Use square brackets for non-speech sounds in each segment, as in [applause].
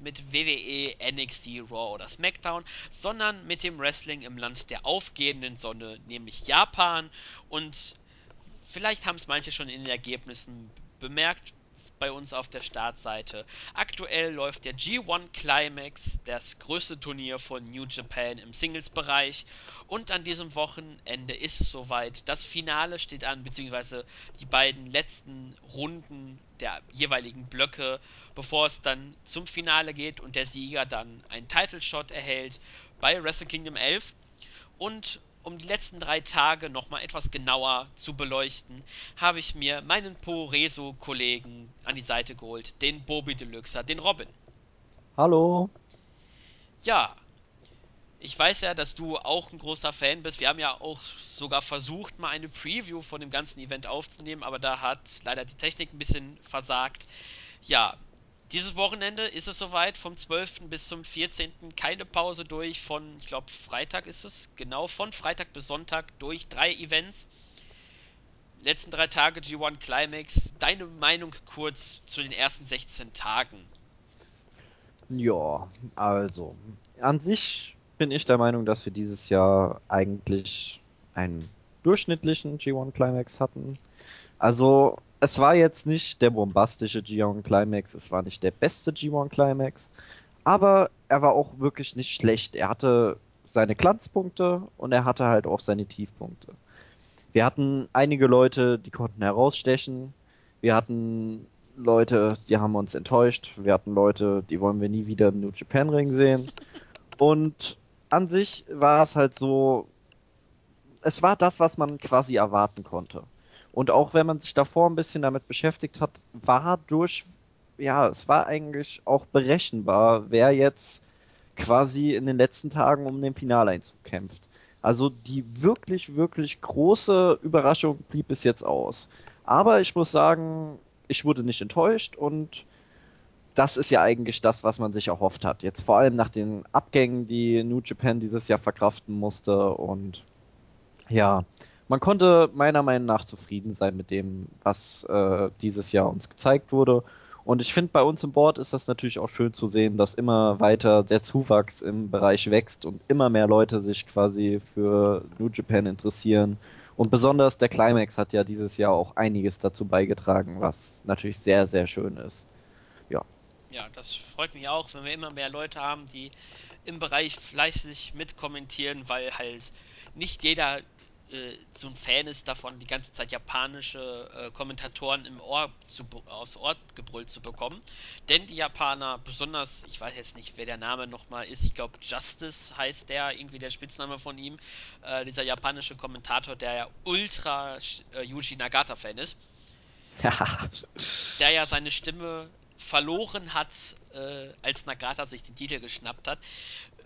mit WWE, NXT, Raw oder SmackDown, sondern mit dem Wrestling im Land der aufgehenden Sonne, nämlich Japan. Und vielleicht haben es manche schon in den Ergebnissen bemerkt bei uns auf der Startseite. Aktuell läuft der G1 Climax, das größte Turnier von New Japan im Singles-Bereich. Und an diesem Wochenende ist es soweit. Das Finale steht an, beziehungsweise die beiden letzten Runden der jeweiligen Blöcke, bevor es dann zum Finale geht und der Sieger dann einen Title Shot erhält bei Wrestle Kingdom 11. Und um die letzten drei Tage nochmal etwas genauer zu beleuchten, habe ich mir meinen Poreso-Kollegen an die Seite geholt, den Bobby Deluxe, den Robin. Hallo. Ja, ich weiß ja, dass du auch ein großer Fan bist. Wir haben ja auch sogar versucht, mal eine Preview von dem ganzen Event aufzunehmen, aber da hat leider die Technik ein bisschen versagt. Ja, dieses Wochenende ist es soweit, vom 12. bis zum 14. keine Pause durch, von, ich glaube, Freitag ist es, genau, von Freitag bis Sonntag durch drei Events. Letzten drei Tage G1 Climax. Deine Meinung kurz zu den ersten 16 Tagen? Ja, also, an sich bin ich der Meinung, dass wir dieses Jahr eigentlich einen durchschnittlichen G1 Climax hatten. Also, es war jetzt nicht der bombastische G1 Climax, es war nicht der beste G1 Climax, aber er war auch wirklich nicht schlecht. Er hatte seine Glanzpunkte und er hatte halt auch seine Tiefpunkte. Wir hatten einige Leute, die konnten herausstechen. Wir hatten Leute, die haben uns enttäuscht. Wir hatten Leute, die wollen wir nie wieder im New Japan Ring sehen. Und an sich war es halt so, es war das, was man quasi erwarten konnte. Und auch wenn man sich davor ein bisschen damit beschäftigt hat, war durch, ja, es war eigentlich auch berechenbar, wer jetzt quasi in den letzten Tagen um den Finaleinzug kämpft. Also die wirklich, wirklich große Überraschung blieb bis jetzt aus. Aber ich muss sagen, ich wurde nicht enttäuscht und das ist ja eigentlich das, was man sich erhofft hat. Jetzt vor allem nach den Abgängen, die New Japan dieses Jahr verkraften musste und ja, man konnte meiner Meinung nach zufrieden sein mit dem, was äh, dieses Jahr uns gezeigt wurde. Und ich finde, bei uns im Board ist das natürlich auch schön zu sehen, dass immer weiter der Zuwachs im Bereich wächst und immer mehr Leute sich quasi für New Japan interessieren. Und besonders der Climax hat ja dieses Jahr auch einiges dazu beigetragen, was natürlich sehr, sehr schön ist. Ja. Ja, das freut mich auch, wenn wir immer mehr Leute haben, die im Bereich fleißig mitkommentieren, weil halt nicht jeder äh, so ein Fan ist davon, die ganze Zeit japanische äh, Kommentatoren im Ohr zu, aufs Ohr gebrüllt zu bekommen. Denn die Japaner, besonders, ich weiß jetzt nicht, wer der Name nochmal ist, ich glaube Justice heißt der, irgendwie der Spitzname von ihm, äh, dieser japanische Kommentator, der ja ultra äh, Yuji Nagata-Fan ist. Der ja seine Stimme verloren hat, äh, als Nagata sich den Titel geschnappt hat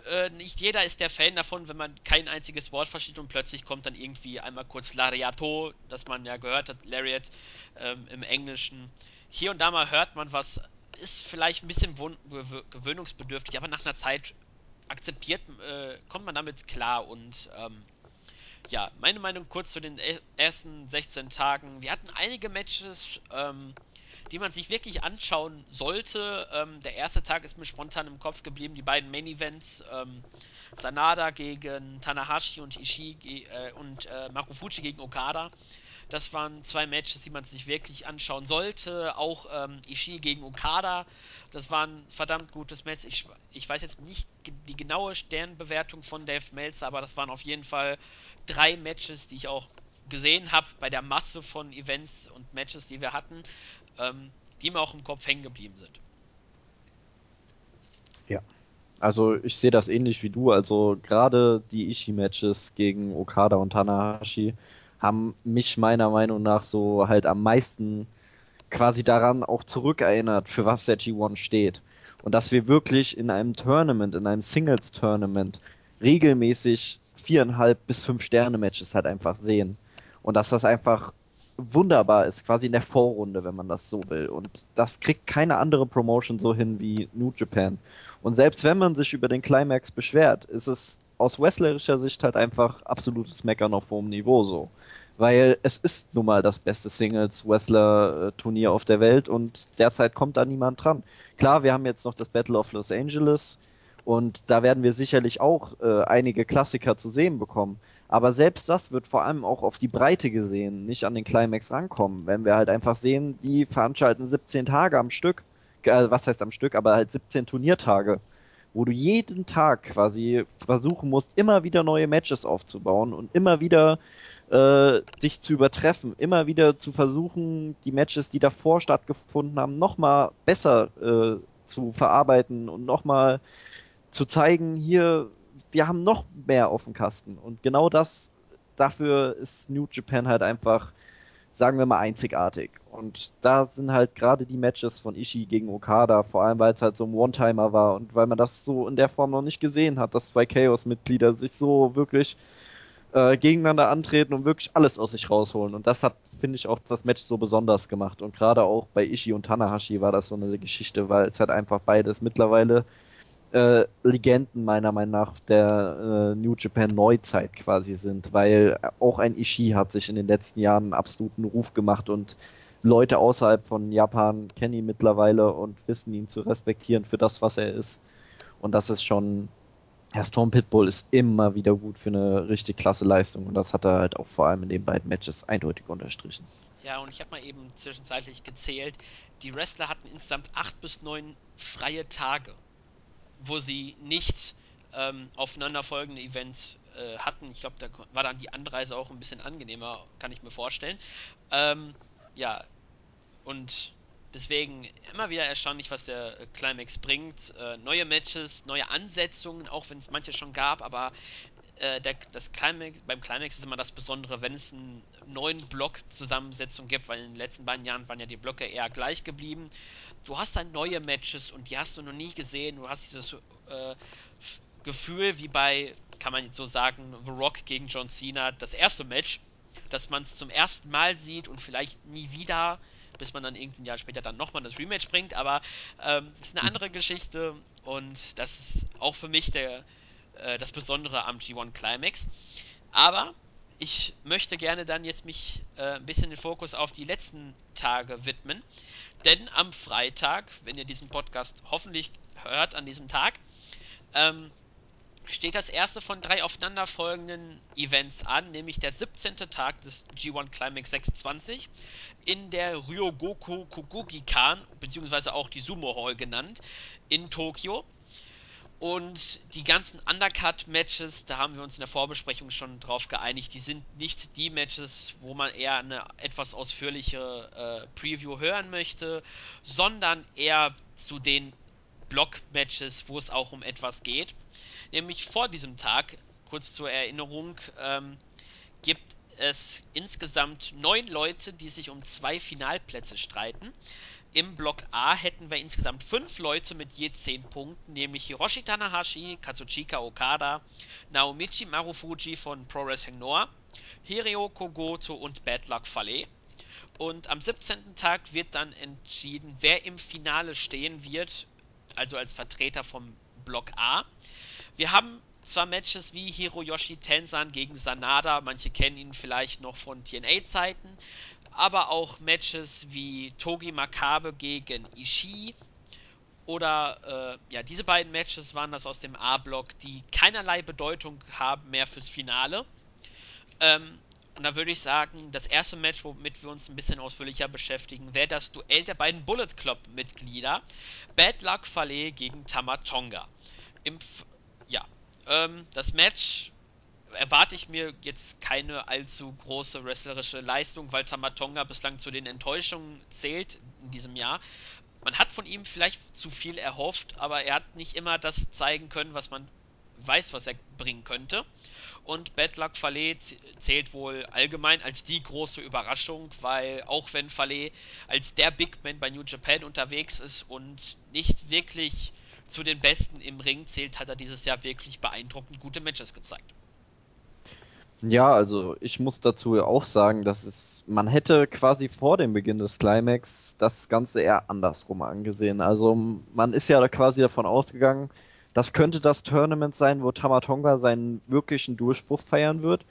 äh, nicht jeder ist der Fan davon, wenn man kein einziges Wort versteht und plötzlich kommt dann irgendwie einmal kurz Lariato, das man ja gehört hat, Lariat ähm, im Englischen. Hier und da mal hört man was, ist vielleicht ein bisschen gewöhnungsbedürftig, aber nach einer Zeit akzeptiert, äh, kommt man damit klar und ähm, ja, meine Meinung kurz zu den e-, ersten 16 Tagen. Wir hatten einige Matches, ähm, die man sich wirklich anschauen sollte. Ähm, der erste Tag ist mir spontan im Kopf geblieben, die beiden Main Events. Ähm, Sanada gegen Tanahashi und Ishii äh, und äh, Marufuji gegen Okada. Das waren zwei Matches, die man sich wirklich anschauen sollte. Auch ähm, Ishii gegen Okada. Das war ein verdammt gutes Match. Ich, ich weiß jetzt nicht die genaue Sternbewertung von Dave Meltzer, aber das waren auf jeden Fall drei Matches, die ich auch gesehen habe bei der Masse von Events und Matches, die wir hatten ähm, die mir auch im Kopf hängen geblieben sind. Ja. Also ich sehe das ähnlich wie du. Also gerade die Ishii-Matches gegen Okada und Tanahashi haben mich meiner Meinung nach so halt am meisten quasi daran auch zurückerinnert, für was der G1 steht. Und dass wir wirklich in einem Tournament, in einem Singles-Tournament regelmäßig viereinhalb bis fünf Sterne-Matches halt einfach sehen. Und dass das einfach wunderbar ist, quasi in der Vorrunde, wenn man das so will. Und das kriegt keine andere Promotion so hin wie New Japan. Und selbst wenn man sich über den Climax beschwert, ist es aus wrestlerischer Sicht halt einfach absolutes Meckern auf hohem Niveau so. weil es ist nun mal das beste Singles-Wrestler-Turnier auf der Welt und derzeit kommt da niemand dran. Klar, wir haben jetzt noch das Battle of Los Angeles und da werden wir sicherlich auch äh, einige Klassiker zu sehen bekommen. Aber selbst das wird vor allem auch auf die Breite gesehen, nicht an den Climax rankommen. Wenn wir halt einfach sehen, die veranstalten 17 Tage am Stück, äh, was heißt am Stück, aber halt 17 Turniertage, wo du jeden Tag quasi versuchen musst, immer wieder neue Matches aufzubauen und immer wieder äh, dich zu übertreffen, immer wieder zu versuchen, die Matches, die davor stattgefunden haben, nochmal besser äh, zu verarbeiten und nochmal zu zeigen, hier, wir haben noch mehr auf dem Kasten. Und genau das, dafür ist New Japan halt einfach, sagen wir mal, einzigartig. Und da sind halt gerade die Matches von Ishii gegen Okada, vor allem weil es halt so ein One-Timer war und weil man das so in der Form noch nicht gesehen hat, dass zwei Chaos-Mitglieder sich so wirklich äh, gegeneinander antreten und wirklich alles aus sich rausholen. Und das hat, finde ich, auch das Match so besonders gemacht. Und gerade auch bei Ishii und Tanahashi war das so eine Geschichte, weil es halt einfach beides mittlerweile äh, Legenden meiner Meinung nach der äh, New Japan Neuzeit quasi sind, weil auch ein Ishii hat sich in den letzten Jahren einen absoluten Ruf gemacht und Leute außerhalb von Japan kennen ihn mittlerweile und wissen ihn zu respektieren für das, was er ist. Und das ist schon ja, Storm Pitbull ist immer wieder gut für eine richtig klasse Leistung und das hat er halt auch vor allem in den beiden Matches eindeutig unterstrichen. Ja, und ich habe mal eben zwischenzeitlich gezählt, die Wrestler hatten insgesamt acht bis neun freie Tage, wo sie nicht ähm, aufeinanderfolgende Events äh, hatten. Ich glaube, da war dann die Anreise auch ein bisschen angenehmer, kann ich mir vorstellen. Ähm, ja, und Deswegen immer wieder erstaunlich, was der äh, Climax bringt. Äh, neue Matches, neue Ansetzungen, auch wenn es manche schon gab, aber äh, der, das Climax, beim Climax ist immer das Besondere, wenn es einen neuen Block-Zusammensetzung gibt, weil in den letzten beiden Jahren waren ja die Blöcke eher gleich geblieben. Du hast dann neue Matches und die hast du noch nie gesehen. Du hast dieses äh, Gefühl wie bei, kann man jetzt so sagen, The Rock gegen John Cena, das erste Match, dass man es zum ersten Mal sieht und vielleicht nie wieder bis man dann irgendein Jahr später dann nochmal das Rematch bringt, aber ähm, ist eine andere Geschichte und das ist auch für mich der, äh, das Besondere am G1 Climax. Aber ich möchte gerne dann jetzt mich äh, ein bisschen den Fokus auf die letzten Tage widmen, denn am Freitag, wenn ihr diesen Podcast hoffentlich hört an diesem Tag, ähm, steht das erste von drei aufeinanderfolgenden Events an, nämlich der 17. Tag des G1 Climax 26 in der Ryogoku Kokugikan, beziehungsweise auch die Sumo Hall genannt, in Tokio. Und die ganzen Undercut-Matches, da haben wir uns in der Vorbesprechung schon drauf geeinigt, die sind nicht die Matches, wo man eher eine etwas ausführliche äh, Preview hören möchte, sondern eher zu den Block-Matches, wo es auch um etwas geht. Nämlich vor diesem Tag, kurz zur Erinnerung, ähm, gibt es insgesamt neun Leute, die sich um zwei Finalplätze streiten. Im Block A hätten wir insgesamt fünf Leute mit je zehn Punkten, nämlich Hiroshi Tanahashi, Katsuchika Okada, Naomichi Marufuji von Pro Wrestling Noah, Hireo Kogoto und Bad Luck Fale. Und am 17. Tag wird dann entschieden, wer im Finale stehen wird, also als Vertreter vom Block A. Wir haben zwar Matches wie Hiroyoshi Tensan gegen Sanada, manche kennen ihn vielleicht noch von TNA-Zeiten, aber auch Matches wie Togi Makabe gegen Ishii oder äh, ja, diese beiden Matches waren das aus dem A-Block, die keinerlei Bedeutung haben mehr fürs Finale. Ähm, und da würde ich sagen, das erste Match, womit wir uns ein bisschen ausführlicher beschäftigen, wäre das Duell der beiden Bullet Club-Mitglieder. Bad Luck Fale gegen Tamatonga. Im ja, ähm, das Match erwarte ich mir jetzt keine allzu große wrestlerische Leistung, weil Tamatonga bislang zu den Enttäuschungen zählt in diesem Jahr. Man hat von ihm vielleicht zu viel erhofft, aber er hat nicht immer das zeigen können, was man weiß, was er bringen könnte. Und Bad Luck Fale zählt wohl allgemein als die große Überraschung, weil auch wenn Fale als der Big Man bei New Japan unterwegs ist und nicht wirklich zu den Besten im Ring zählt, hat er dieses Jahr wirklich beeindruckend gute Matches gezeigt. Ja, also ich muss dazu auch sagen, dass es, man hätte quasi vor dem Beginn des Climax das Ganze eher andersrum angesehen. Also man ist ja quasi davon ausgegangen, das könnte das Tournament sein, wo Tamatonga seinen wirklichen Durchbruch feiern wird.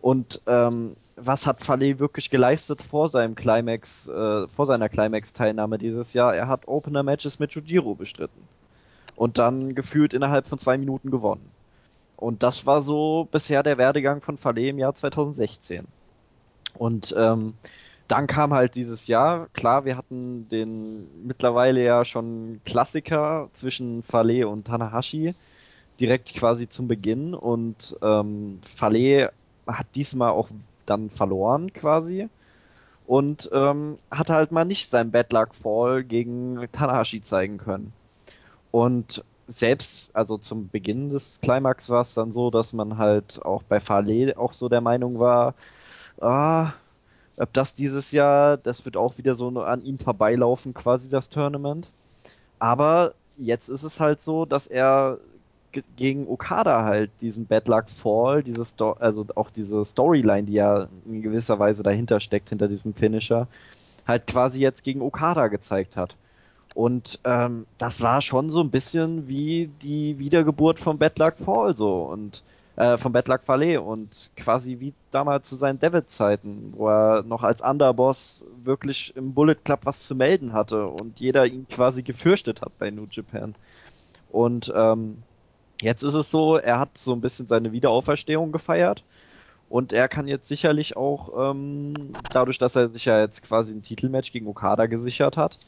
Und ähm, was hat Fale wirklich geleistet vor seinem Climax, äh, vor seiner Climax-Teilnahme dieses Jahr? Er hat Opener-Matches mit Jujiro bestritten. Und dann gefühlt innerhalb von zwei Minuten gewonnen. Und das war so bisher der Werdegang von Fale im Jahr 2016. Und ähm, dann kam halt dieses Jahr, klar, wir hatten den mittlerweile ja schon Klassiker zwischen Fale und Tanahashi direkt quasi zum Beginn und ähm, Fale hat diesmal auch dann verloren quasi und ähm, hat halt mal nicht sein Bad Luck Fall gegen Tanahashi zeigen können. Und selbst, also zum Beginn des Climax war es dann so, dass man halt auch bei Fale auch so der Meinung war, ah, ob das dieses Jahr, das wird auch wieder so an ihm vorbeilaufen, quasi das Tournament. Aber jetzt ist es halt so, dass er gegen Okada halt diesen Bad Luck Fall, diese Sto also auch diese Storyline, die ja in gewisser Weise dahinter steckt, hinter diesem Finisher, halt quasi jetzt gegen Okada gezeigt hat. Und ähm, das war schon so ein bisschen wie die Wiedergeburt von Bad Luck Fall so und äh, von Bad Luck Fale und quasi wie damals zu seinen David-Zeiten, wo er noch als Underboss wirklich im Bullet Club was zu melden hatte und jeder ihn quasi gefürchtet hat bei New Japan. Und ähm, Jetzt ist es so, er hat so ein bisschen seine Wiederauferstehung gefeiert und er kann jetzt sicherlich auch, ähm, dadurch, dass er sich ja jetzt quasi ein Titelmatch gegen Okada gesichert hat,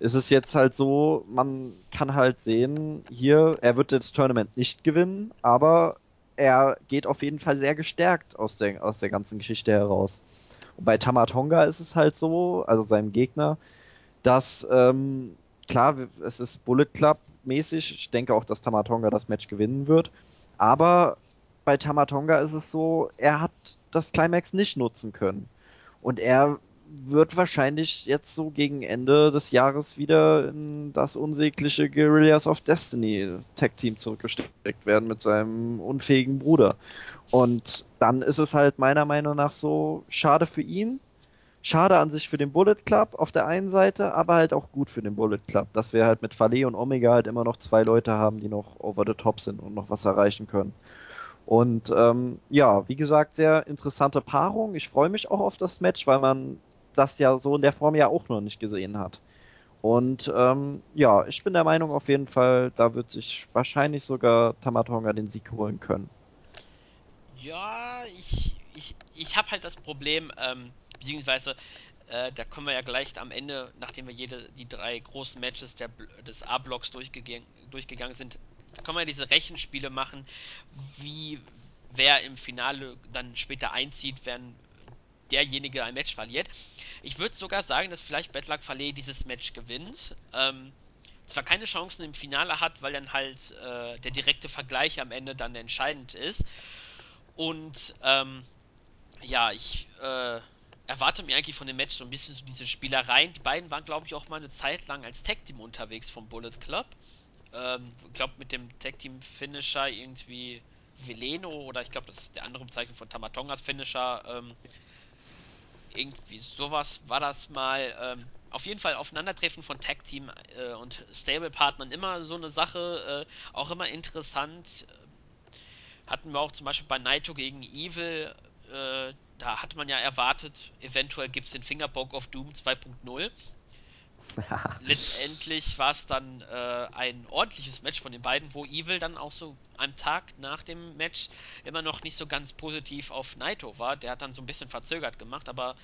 ist es jetzt halt so, man kann halt sehen, hier, er wird das Tournament nicht gewinnen, aber er geht auf jeden Fall sehr gestärkt aus der, aus der ganzen Geschichte heraus. Und bei Tamatonga ist es halt so, also seinem Gegner, dass, ähm, klar, es ist Bullet Club, mäßig. Ich denke auch, dass Tamatonga das Match gewinnen wird. Aber bei Tamatonga ist es so, er hat das Climax nicht nutzen können. Und er wird wahrscheinlich jetzt so gegen Ende des Jahres wieder in das unsägliche Guerrillas of Destiny Tag Team zurückgesteckt werden mit seinem unfähigen Bruder. Und dann ist es halt meiner Meinung nach so schade für ihn, Schade an sich für den Bullet Club auf der einen Seite, aber halt auch gut für den Bullet Club, dass wir halt mit Fale und Omega halt immer noch zwei Leute haben, die noch over the top sind und noch was erreichen können. Und ähm, ja, wie gesagt, sehr interessante Paarung. Ich freue mich auch auf das Match, weil man das ja so in der Form ja auch noch nicht gesehen hat. Und ähm, ja, ich bin der Meinung auf jeden Fall, da wird sich wahrscheinlich sogar Tamatonga den Sieg holen können. Ja, ich, ich, ich habe halt das Problem, ähm, beziehungsweise äh, da kommen wir ja gleich am Ende, nachdem wir jede die drei großen Matches der, des A-Blocks durchgegangen, durchgegangen sind, da können wir diese Rechenspiele machen, wie wer im Finale dann später einzieht, wenn derjenige ein Match verliert. Ich würde sogar sagen, dass vielleicht Betlak Fale dieses Match gewinnt. Ähm, zwar keine Chancen im Finale hat, weil dann halt äh, der direkte Vergleich am Ende dann entscheidend ist. Und ähm, ja, ich äh, erwarte mir eigentlich von dem Match so ein bisschen so diese Spielereien. Die beiden waren, glaube ich, auch mal eine Zeit lang als Tag-Team unterwegs vom Bullet Club. Ähm, ich glaube, mit dem Tag-Team-Finisher irgendwie Veleno oder ich glaube, das ist der andere Bezeichnung von Tamatongas Finisher. Ähm, irgendwie sowas war das mal. Ähm, auf jeden Fall Aufeinandertreffen von Tag Team äh, und Stable Partnern immer so eine Sache, äh, auch immer interessant. Hatten wir auch zum Beispiel bei Naito gegen Evil äh, da hat man ja erwartet, eventuell gibt es den Fingerpoke of Doom 2.0. [laughs] Letztendlich war es dann äh, ein ordentliches Match von den beiden, wo Evil dann auch so am Tag nach dem Match immer noch nicht so ganz positiv auf Naito war. Der hat dann so ein bisschen verzögert gemacht, aber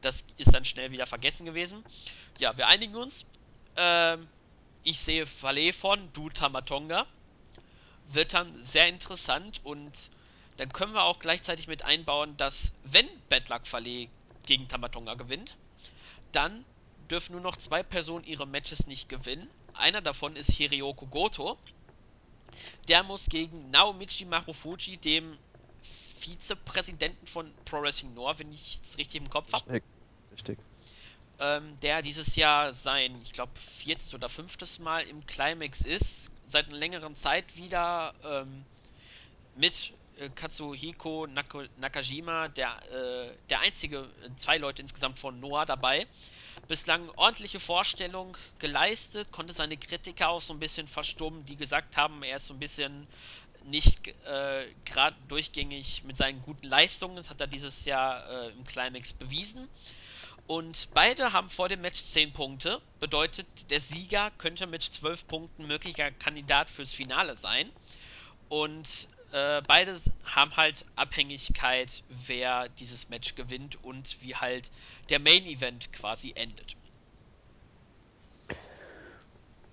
das ist dann schnell wieder vergessen gewesen. Ja, wir einigen uns. Ähm, ich sehe Fale von, du Tamatonga. Wird dann sehr interessant und dann können wir auch gleichzeitig mit einbauen, dass wenn Bad Luck Fale gegen Tamatonga gewinnt, dann dürfen nur noch zwei Personen ihre Matches nicht gewinnen. Einer davon ist Hirioko Goto. Der muss gegen Naomichi Marufuji, dem Vizepräsidenten von Pro Wrestling Noah, wenn ich es richtig im Kopf habe. Richtig. Ähm, der dieses Jahr sein, ich glaube, viertes oder fünftes Mal im Climax ist, seit einer längeren Zeit wieder ähm, mit äh, Katsuhiko Nak Nakajima, der, äh, der einzige, äh, zwei Leute insgesamt von Noah dabei. Bislang ordentliche Vorstellung geleistet, konnte seine Kritiker auch so ein bisschen verstummen, die gesagt haben, er ist so ein bisschen nicht äh, gerade durchgängig mit seinen guten Leistungen. Das hat er dieses Jahr äh, im Climax bewiesen. Und beide haben vor dem Match 10 Punkte. Bedeutet, der Sieger könnte mit 12 Punkten möglicher Kandidat fürs Finale sein. Und äh, beide haben halt Abhängigkeit, wer dieses Match gewinnt und wie halt der Main Event quasi endet.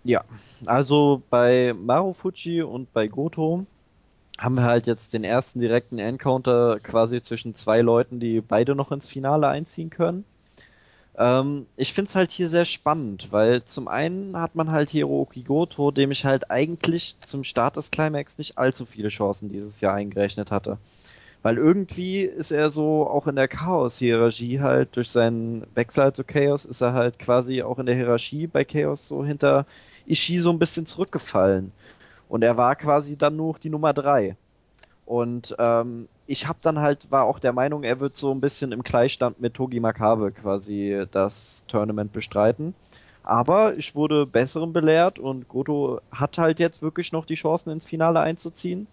Ja, also bei Marufuji und bei Goto haben wir halt jetzt den ersten direkten Encounter quasi zwischen zwei Leuten, die beide noch ins Finale einziehen können. Ähm, ich finde es halt hier sehr spannend, weil zum einen hat man halt Hiroki Goto, dem ich halt eigentlich zum Start des Climax nicht allzu viele Chancen dieses Jahr eingerechnet hatte. Weil irgendwie ist er so auch in der Chaos-Hierarchie halt durch seinen Wechsel halt zu Chaos ist er halt quasi auch in der Hierarchie bei Chaos so hinter Ishii so ein bisschen zurückgefallen. Und er war quasi dann nur die Nummer drei. Und ähm, ich habe dann halt, war auch der Meinung, er wird so ein bisschen im Gleichstand mit Togi Makabe quasi das Tournament bestreiten. Aber ich wurde Besserem belehrt und Goto hat halt jetzt wirklich noch die Chancen ins Finale einzuziehen.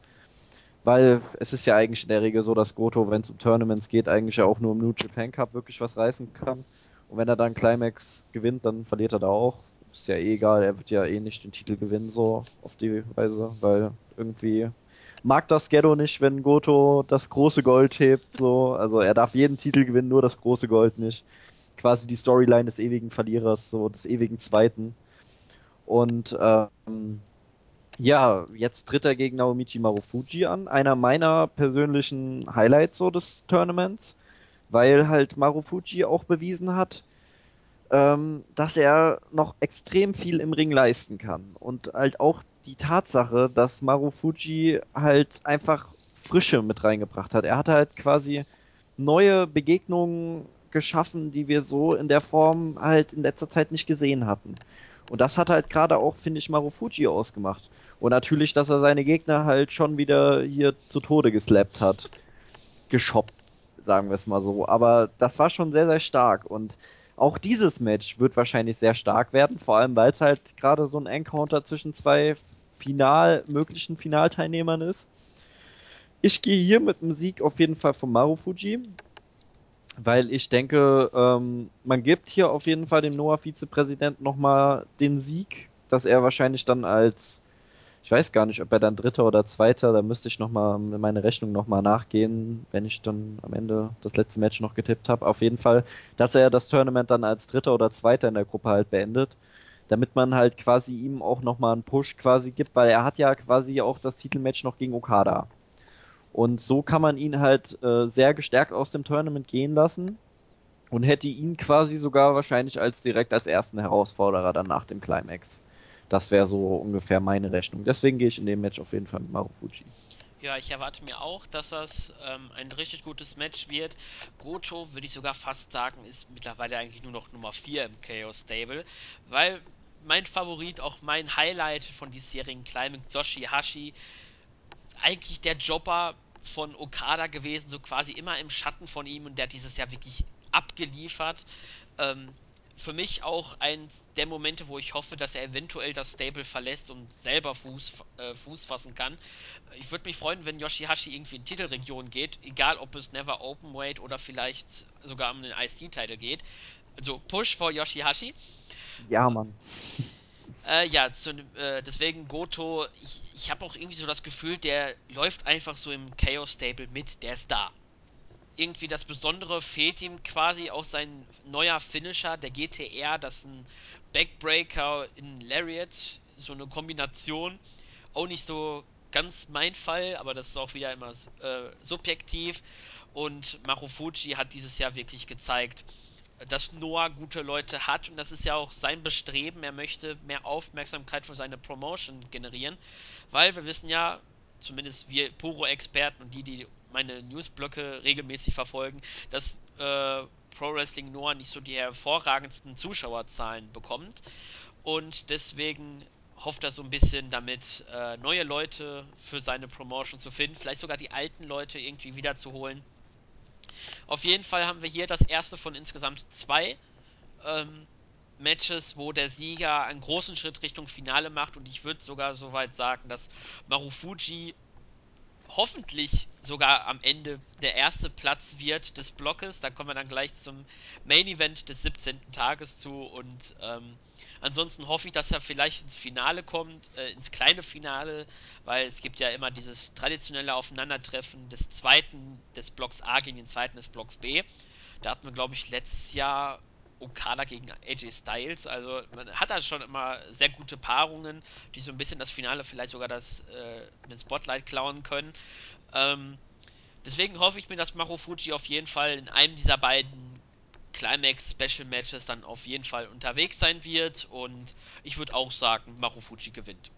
Weil es ist ja eigentlich in der Regel so, dass Goto, wenn es um Tournaments geht, eigentlich ja auch nur im New Japan Cup wirklich was reißen kann. Und wenn er dann Climax gewinnt, dann verliert er da auch. Ist ja eh egal, er wird ja eh nicht den Titel gewinnen, so auf die Weise, weil irgendwie mag das Ghetto nicht, wenn Goto das große Gold hebt, so. Also er darf jeden Titel gewinnen, nur das große Gold nicht. Quasi die Storyline des ewigen Verlierers, so des ewigen Zweiten. Und ähm, ja, jetzt tritt er gegen Naomichi Marufuji an, einer meiner persönlichen Highlights so des Tournaments, weil halt Marufuji auch bewiesen hat, ähm, dass er noch extrem viel im Ring leisten kann. Und halt auch die Tatsache, dass Marufuji halt einfach Frische mit reingebracht hat. Er hat halt quasi neue Begegnungen geschaffen, die wir so in der Form halt in letzter Zeit nicht gesehen hatten. Und das hat halt gerade auch, finde ich, Marufuji ausgemacht. Und natürlich, dass er seine Gegner halt schon wieder hier zu Tode geslappt hat. Geschoppt, sagen wir es mal so. Aber das war schon sehr, sehr stark. Und auch dieses Match wird wahrscheinlich sehr stark werden, vor allem weil es halt gerade so ein Encounter zwischen zwei Final, möglichen Finalteilnehmern ist. Ich gehe hier mit dem Sieg auf jeden Fall von Marufuji, weil ich denke, ähm, man gibt hier auf jeden Fall dem Noah-Vizepräsidenten nochmal den Sieg, dass er wahrscheinlich dann als ich weiß gar nicht, ob er dann Dritter oder Zweiter, da müsste ich nochmal meine Rechnung nochmal nachgehen, wenn ich dann am Ende das letzte Match noch getippt habe. Auf jeden Fall, dass er das Tournament dann als Dritter oder Zweiter in der Gruppe halt beendet, damit man halt quasi ihm auch nochmal einen Push quasi gibt, weil er hat ja quasi auch das Titelmatch noch gegen Okada. Und so kann man ihn halt äh, sehr gestärkt aus dem Tournament gehen lassen und hätte ihn quasi sogar wahrscheinlich als direkt als ersten Herausforderer dann nach dem Climax. Das wäre so ungefähr meine Rechnung. Deswegen gehe ich in dem Match auf jeden Fall mit Marufuji. Ja, ich erwarte mir auch, dass das ähm, ein richtig gutes Match wird. Goto, würde ich sogar fast sagen, ist mittlerweile eigentlich nur noch Nummer 4 im Chaos Stable, weil mein Favorit, auch mein Highlight von diesjährigen Climbing, Zoshi Hashi, eigentlich der Jobber von Okada gewesen, so quasi immer im Schatten von ihm und der hat dieses Jahr wirklich abgeliefert. Ähm, für mich auch eins der Momente, wo ich hoffe, dass er eventuell das Stable verlässt und selber Fuß, äh, Fuß fassen kann. Ich würde mich freuen, wenn Yoshihashi irgendwie in Titelregion geht, egal ob es Never Open Weight oder vielleicht sogar um den IST-Titel geht. Also Push vor Yoshihashi. Ja, Mann. [laughs] Äh, ja, zu, äh, deswegen Goto, ich, ich habe auch irgendwie so das Gefühl, der läuft einfach so im Chaos Stable mit, der ist da irgendwie das Besondere fehlt ihm quasi auch sein neuer Finisher, der GTR, das ist ein Backbreaker in Lariat, so eine Kombination. Auch nicht so ganz mein Fall, aber das ist auch wieder immer äh, subjektiv. Und Marufuji hat dieses Jahr wirklich gezeigt, dass Noah gute Leute hat und das ist ja auch sein Bestreben. Er möchte mehr Aufmerksamkeit für seine Promotion generieren, weil wir wissen ja, zumindest wir Puro-Experten und die, die meine Newsblöcke regelmäßig verfolgen, dass äh, Pro Wrestling Noah nicht so die hervorragendsten Zuschauerzahlen bekommt. Und deswegen hofft er so ein bisschen damit, äh, neue Leute für seine Promotion zu finden, vielleicht sogar die alten Leute irgendwie wiederzuholen. Auf jeden Fall haben wir hier das erste von insgesamt zwei ähm, Matches, wo der Sieger einen großen Schritt Richtung Finale macht und ich würde sogar so weit sagen, dass Marufuji hoffentlich sogar am Ende der erste Platz wird des Blockes. Da kommen wir dann gleich zum Main Event des 17. Tages zu und ähm, ansonsten hoffe ich, dass er vielleicht ins Finale kommt, äh, ins kleine Finale, weil es gibt ja immer dieses traditionelle Aufeinandertreffen des zweiten des Blocks A gegen den zweiten des Blocks B. Da hatten wir, glaube ich, letztes Jahr Okada gegen AJ Styles. Also man hat da schon immer sehr gute Paarungen, die so ein bisschen das Finale vielleicht sogar das äh, den Spotlight klauen können. Ähm, deswegen hoffe ich mir, dass Marufuji auf jeden Fall in einem dieser beiden Climax Special Matches dann auf jeden Fall unterwegs sein wird und ich würde auch sagen, Marufuji gewinnt.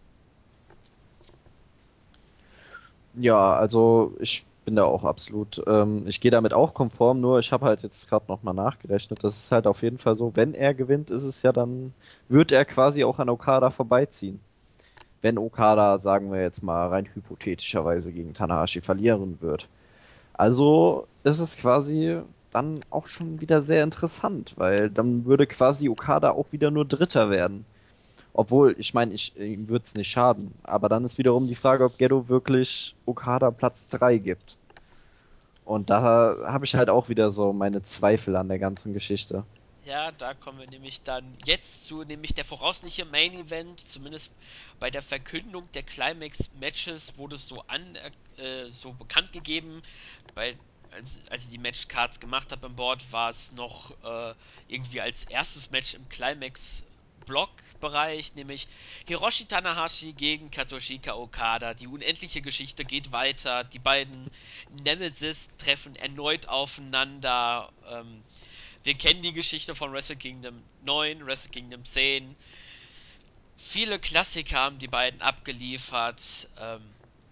Ja, also ich bin da auch absolut. Ähm, ich gehe damit auch konform, nur ich habe halt jetzt gerade nochmal nachgerechnet. Das ist halt auf jeden Fall so, wenn er gewinnt, ist es ja dann, wird er quasi auch an Okada vorbeiziehen. Wenn Okada, sagen wir jetzt mal rein hypothetischerweise gegen Tanahashi verlieren wird. Also ist es quasi dann auch schon wieder sehr interessant, weil dann würde quasi Okada auch wieder nur Dritter werden. Obwohl, ich meine, ich, ihm würde es nicht schaden. Aber dann ist wiederum die Frage, ob Gedo wirklich Okada Platz 3 gibt. Und da habe ich halt auch wieder so meine Zweifel an der ganzen Geschichte. Ja, da kommen wir nämlich dann jetzt zu, nämlich der voraussichtliche Main Event, zumindest bei der Verkündung der Climax Matches wurde es so an, äh, so bekannt gegeben. Bei, als, als ich die Matchcards gemacht habe im Board, war es noch äh, irgendwie als erstes Match im Climax Block-Bereich, nämlich Hiroshi Tanahashi gegen Katsushika Okada. Die unendliche Geschichte geht weiter. Die beiden Nemesis treffen erneut aufeinander. Ähm, wir kennen die Geschichte von Wrestle Kingdom 9, Wrestle Kingdom 10. Viele Klassiker haben die beiden abgeliefert. Ähm,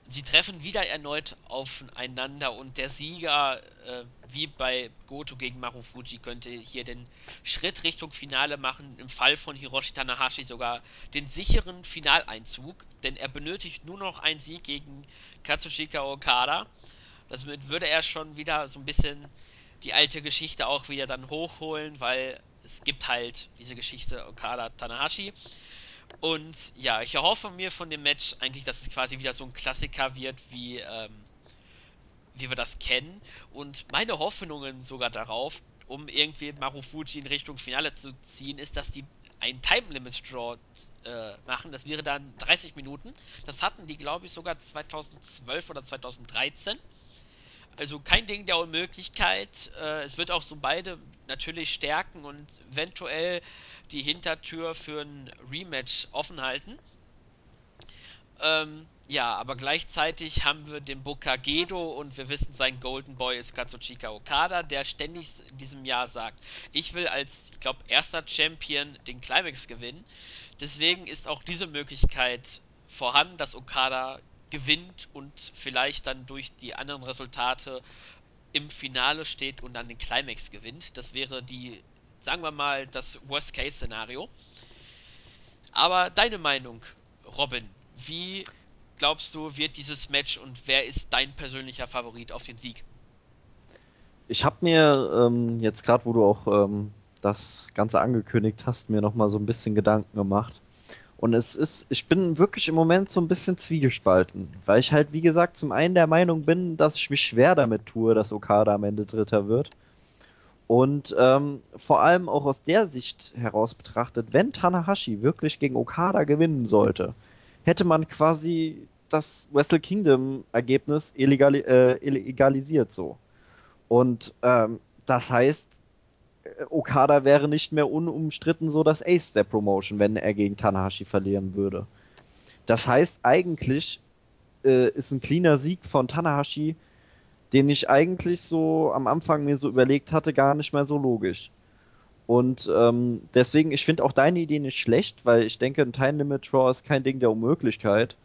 sie treffen wieder erneut aufeinander und der Sieger, äh, wie bei Goto gegen Marufuji, könnte hier den Schritt Richtung Finale machen. Im Fall von Hiroshi Tanahashi sogar den sicheren Finaleinzug, denn er benötigt nur noch einen Sieg gegen Katsushika Okada. Damit würde er schon wieder so ein bisschen die alte Geschichte auch wieder dann hochholen, weil es gibt halt diese Geschichte Okada Tanahashi. Und ja, ich erhoffe mir von dem Match eigentlich, dass es quasi wieder so ein Klassiker wird, wie, ähm, wie wir das kennen. Und meine Hoffnungen sogar darauf, um irgendwie Marufuji in Richtung Finale zu ziehen, ist, dass die ein Time Limit Draw äh, machen. Das wäre dann 30 Minuten. Das hatten die, glaube ich, sogar 2012 oder 2013. Also kein Ding der Unmöglichkeit. Äh, es wird auch so beide natürlich stärken und eventuell die Hintertür für ein Rematch offen halten. Ähm, ja, aber gleichzeitig haben wir den Booker Gedo und wir wissen, sein Golden Boy ist Katsuchika Okada, der ständig in diesem Jahr sagt, ich will als, ich glaube, erster Champion den Climax gewinnen. Deswegen ist auch diese Möglichkeit vorhanden, dass Okada gewinnt und vielleicht dann durch die anderen Resultate im Finale steht und dann den Climax gewinnt. Das wäre die, sagen wir mal, das Worst-Case-Szenario. Aber deine Meinung, Robin, wie glaubst du, wird dieses Match und wer ist dein persönlicher Favorit auf den Sieg? Ich habe mir ähm, jetzt gerade, wo du auch ähm, das Ganze angekündigt hast, mir nochmal so ein bisschen Gedanken gemacht. Und es ist, ich bin wirklich im Moment so ein bisschen zwiegespalten, weil ich halt, wie gesagt, zum einen der Meinung bin, dass ich mich schwer damit tue, dass Okada am Ende Dritter wird. Und ähm, vor allem auch aus der Sicht heraus betrachtet, wenn Tanahashi wirklich gegen Okada gewinnen sollte, hätte man quasi das Wrestle Kingdom Ergebnis illegali äh, illegalisiert so. Und ähm, das heißt, Okada wäre nicht mehr unumstritten so das Ace der Promotion, wenn er gegen Tanahashi verlieren würde. Das heißt, eigentlich äh, ist ein cleaner Sieg von Tanahashi, den ich eigentlich so am Anfang mir so überlegt hatte, gar nicht mehr so logisch. Und ähm, deswegen, ich finde auch deine Idee nicht schlecht, weil ich denke, ein Time Limit Draw ist kein Ding der Unmöglichkeit.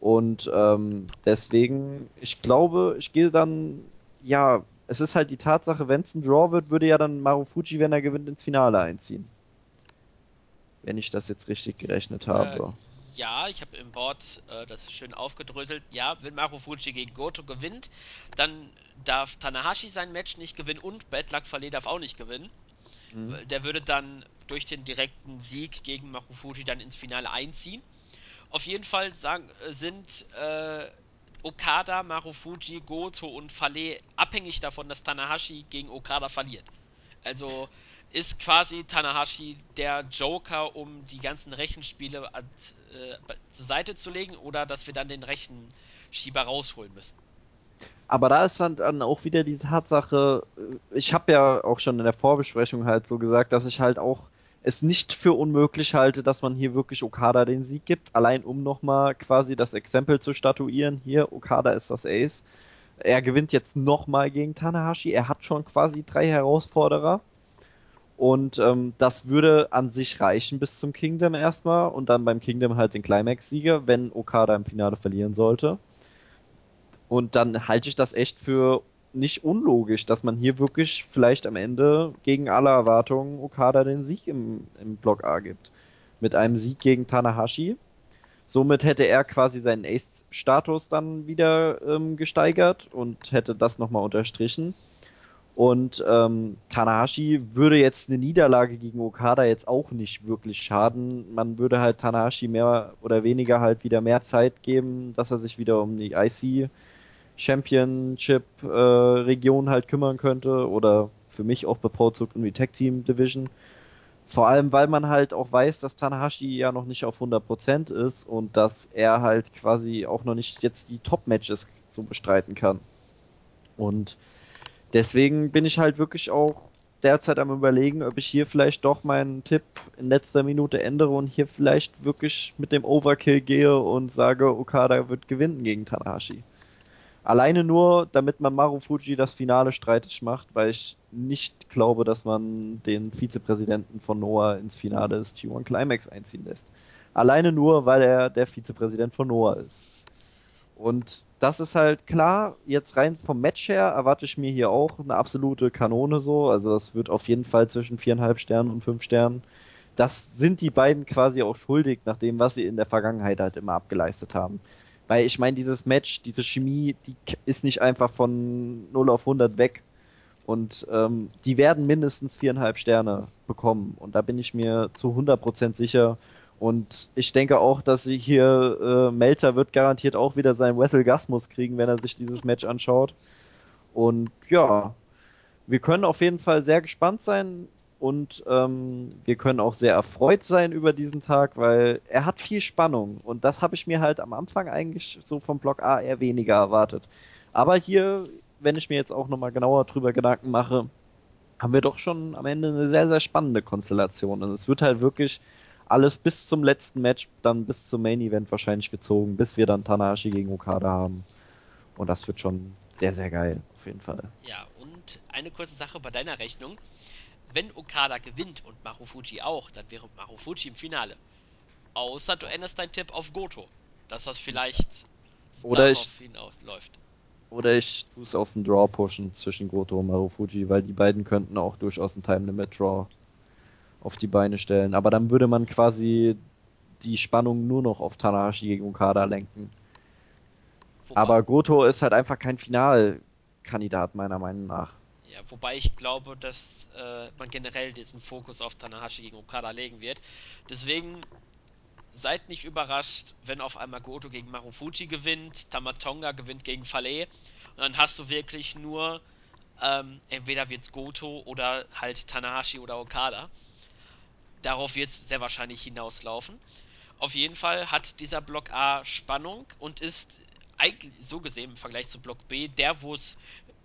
Und ähm, deswegen, ich glaube, ich gehe dann, ja, es ist halt die Tatsache, wenn es ein Draw wird, würde ja dann Marufuji, wenn er gewinnt, ins Finale einziehen. Wenn ich das jetzt richtig gerechnet habe. Ja, ich habe im Board äh, das schön aufgedröselt. Ja, wenn Marufuji gegen Goto gewinnt, dann darf Tanahashi sein Match nicht gewinnen und Bad Luck Fale darf auch nicht gewinnen. Mhm. Der würde dann durch den direkten Sieg gegen Marufuji dann ins Finale einziehen. Auf jeden Fall sagen, äh, sind äh, Okada, Marufuji, Goto und Fale abhängig davon, dass Tanahashi gegen Okada verliert. Also ist quasi Tanahashi der Joker, um die ganzen Rechenspiele äh, zur Seite zu legen oder dass wir dann den Rechenschieber rausholen müssen. Aber da ist dann auch wieder die Tatsache, äh, ich habe ja auch schon in der Vorbesprechung halt so gesagt, dass ich halt auch es nicht für unmöglich halte, dass man hier wirklich Okada den Sieg gibt, allein um nochmal quasi das Exempel zu statuieren. Hier, Okada ist das Ace. Er gewinnt jetzt nochmal gegen Tanahashi. Er hat schon quasi drei Herausforderer. Und ähm, das würde an sich reichen bis zum Kingdom erstmal und dann beim Kingdom halt den Climax-Sieger, wenn Okada im Finale verlieren sollte. Und dann halte ich das echt für nicht unlogisch, dass man hier wirklich vielleicht am Ende gegen alle Erwartungen Okada den Sieg im, im Block A gibt. Mit einem Sieg gegen Tanahashi. Somit hätte er quasi seinen Ace-Status dann wieder ähm, gesteigert und hätte das nochmal unterstrichen. Und ähm, Tanahashi würde jetzt eine Niederlage gegen Okada jetzt auch nicht wirklich schaden. Man würde halt Tanahashi mehr oder weniger halt wieder mehr Zeit geben, dass er sich wieder um die IC Championship-Region äh, halt kümmern könnte oder für mich auch bevorzugt um die Tag Team Division. Vor allem, weil man halt auch weiß, dass Tanahashi ja noch nicht auf 100% ist und dass er halt quasi auch noch nicht jetzt die Top-Matches so bestreiten kann. Und deswegen bin ich halt wirklich auch derzeit am überlegen, ob ich hier vielleicht doch meinen Tipp in letzter Minute ändere und hier vielleicht wirklich mit dem Overkill gehe und sage, Okada wird gewinnen gegen Tanahashi. Alleine nur, damit man Marufuji das Finale streitig macht, weil ich nicht glaube, dass man den Vizepräsidenten von Noah ins Finale des T1 Climax einziehen lässt. Alleine nur, weil er der Vizepräsident von Noah ist. Und das ist halt klar, jetzt rein vom Match her erwarte ich mir hier auch eine absolute Kanone so. Also das wird auf jeden Fall zwischen viereinhalb Sternen und fünf Sternen. Das sind die beiden quasi auch schuldig, nach dem, was sie in der Vergangenheit halt immer abgeleistet haben. Weil ich meine, dieses Match, diese Chemie, die ist nicht einfach von 0 auf 100 weg. Und ähm, die werden mindestens viereinhalb Sterne bekommen. Und da bin ich mir zu 100% sicher. Und ich denke auch, dass sie hier, äh, Melzer wird garantiert auch wieder seinen Wessel Gasmus kriegen, wenn er sich dieses Match anschaut. Und ja, wir können auf jeden Fall sehr gespannt sein und ähm, wir können auch sehr erfreut sein über diesen Tag, weil er hat viel Spannung und das habe ich mir halt am Anfang eigentlich so vom Block A eher weniger erwartet. Aber hier, wenn ich mir jetzt auch nochmal genauer drüber Gedanken mache, haben wir doch schon am Ende eine sehr, sehr spannende Konstellation. Und es wird halt wirklich alles bis zum letzten Match, dann bis zum Main Event wahrscheinlich gezogen, bis wir dann Tanahashi gegen Okada haben. Und das wird schon sehr, sehr geil, auf jeden Fall. Ja, und eine kurze Sache bei deiner Rechnung wenn Okada gewinnt und Marufuji auch, dann wäre Marufuji im Finale. Außer du änderst deinen Tipp auf Goto. Dass das vielleicht oder ich, hinausläuft. Oder ich tue es auf den Draw pushen zwischen Goto und Marufuji, weil die beiden könnten auch durchaus ein Time Limit Draw auf die Beine stellen. Aber dann würde man quasi die Spannung nur noch auf Tanahashi gegen Okada lenken. Wobei, Aber Goto ist halt einfach kein Finalkandidat, meiner Meinung nach. Ja, wobei ich glaube, dass äh, man generell diesen Fokus auf Tanahashi gegen Okada legen wird. Deswegen seid nicht überrascht, wenn auf einmal Goto gegen Marufuji gewinnt, Tamatonga gewinnt gegen Fale und dann hast du wirklich nur ähm, entweder wird's Goto oder halt Tanahashi oder Okada. Darauf wird es sehr wahrscheinlich hinauslaufen. Auf jeden Fall hat dieser Block A Spannung und ist eigentlich so gesehen im Vergleich zu Block B der, wo es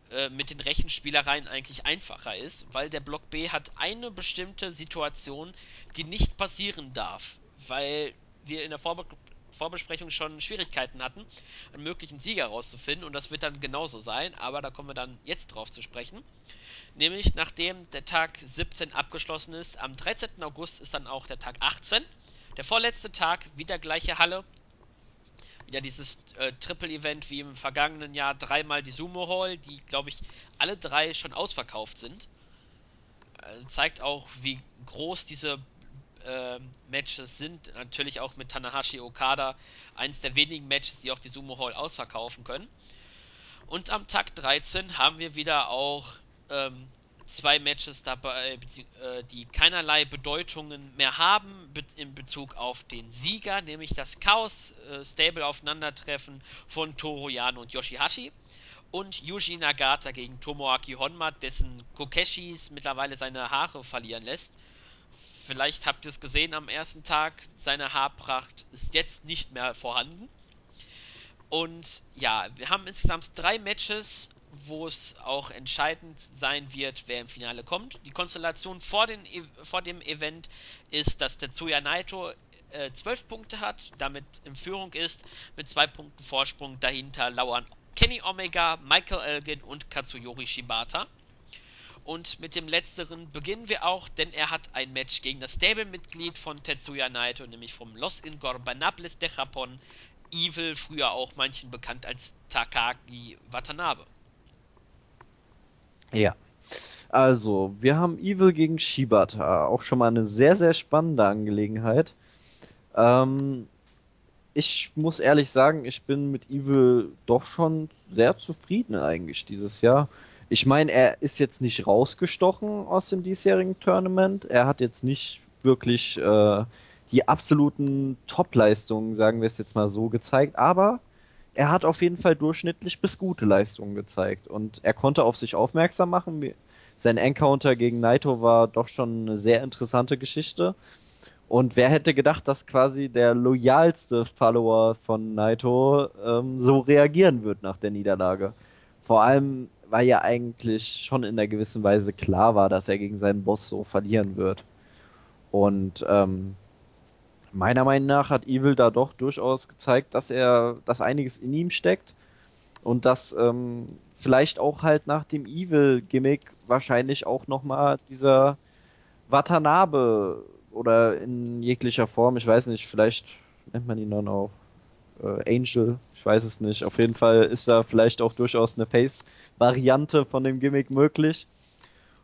äh, mit den Rechenspielereien eigentlich einfacher ist, weil der Block B hat eine bestimmte Situation, die nicht passieren darf, weil wir in der Vorbe Vorbesprechung schon Schwierigkeiten hatten, einen möglichen Sieger rauszufinden und das wird dann genauso sein, aber da kommen wir dann jetzt drauf zu sprechen. Nämlich nachdem der Tag 17 abgeschlossen ist, am 13. August ist dann auch der Tag 18. Der vorletzte Tag, wieder gleiche Halle, wieder dieses äh, Triple-Event wie im vergangenen Jahr, dreimal die Sumo Hall, die, glaube ich, alle drei schon ausverkauft sind. Äh, zeigt auch, wie groß diese äh, Matches sind. Natürlich auch mit Tanahashi Okada, eins der wenigen Matches, die auch die Sumo Hall ausverkaufen können. Und am Tag 13 haben wir wieder auch ähm, zwei Matches dabei, äh, die keinerlei Bedeutungen mehr haben in Bezug auf den Sieger, nämlich das Chaos äh, Stable Aufeinandertreffen von Toru Yano und Yoshihashi und Yuji Nagata gegen Tomoaki Honma, dessen Kokeshis mittlerweile seine Haare verlieren lässt. Vielleicht habt ihr es gesehen am ersten Tag, seine Haarpracht ist jetzt nicht mehr vorhanden. Und ja, wir haben insgesamt drei Matches, wo es auch entscheidend sein wird, wer im Finale kommt. Die Konstellation vor, den, e, vor dem Event ist, dass der Tsuya Naito äh, 12 Punkte hat, damit in Führung ist, mit zwei Punkten Vorsprung dahinter lauern Kenny Omega, Michael Elgin und Katsuyori Shibata. Und mit dem letzteren beginnen wir auch, denn er hat ein Match gegen das Stable-Mitglied von Tetsuya Naito, nämlich vom Los Ingoranables de Japón, Evil, früher auch manchen bekannt als Takagi Watanabe. Ja. Also, wir haben Evil gegen Shibata. Auch schon mal eine sehr, sehr spannende Angelegenheit. Ähm, ich muss ehrlich sagen, ich bin mit Evil doch schon sehr zufrieden eigentlich dieses Jahr. Ich meine, er ist jetzt nicht rausgestochen aus dem diesjährigen Tournament. Er hat jetzt nicht wirklich äh, die absoluten Top-Leistungen, sagen wir es jetzt mal so, gezeigt, aber er hat auf jeden Fall durchschnittlich bis gute Leistungen gezeigt und er konnte auf sich aufmerksam machen. Sein Encounter gegen Naito war doch schon eine sehr interessante Geschichte. Und wer hätte gedacht, dass quasi der loyalste Follower von Naito ähm, so reagieren wird nach der Niederlage? Vor allem, weil ja eigentlich schon in einer gewissen Weise klar war, dass er gegen seinen Boss so verlieren wird. Und ähm, meiner Meinung nach hat Evil da doch durchaus gezeigt, dass er, dass einiges in ihm steckt und dass ähm, vielleicht auch halt nach dem Evil-Gimmick wahrscheinlich auch nochmal dieser Watanabe oder in jeglicher Form, ich weiß nicht, vielleicht nennt man ihn dann auch äh, Angel, ich weiß es nicht. Auf jeden Fall ist da vielleicht auch durchaus eine Face-Variante von dem Gimmick möglich.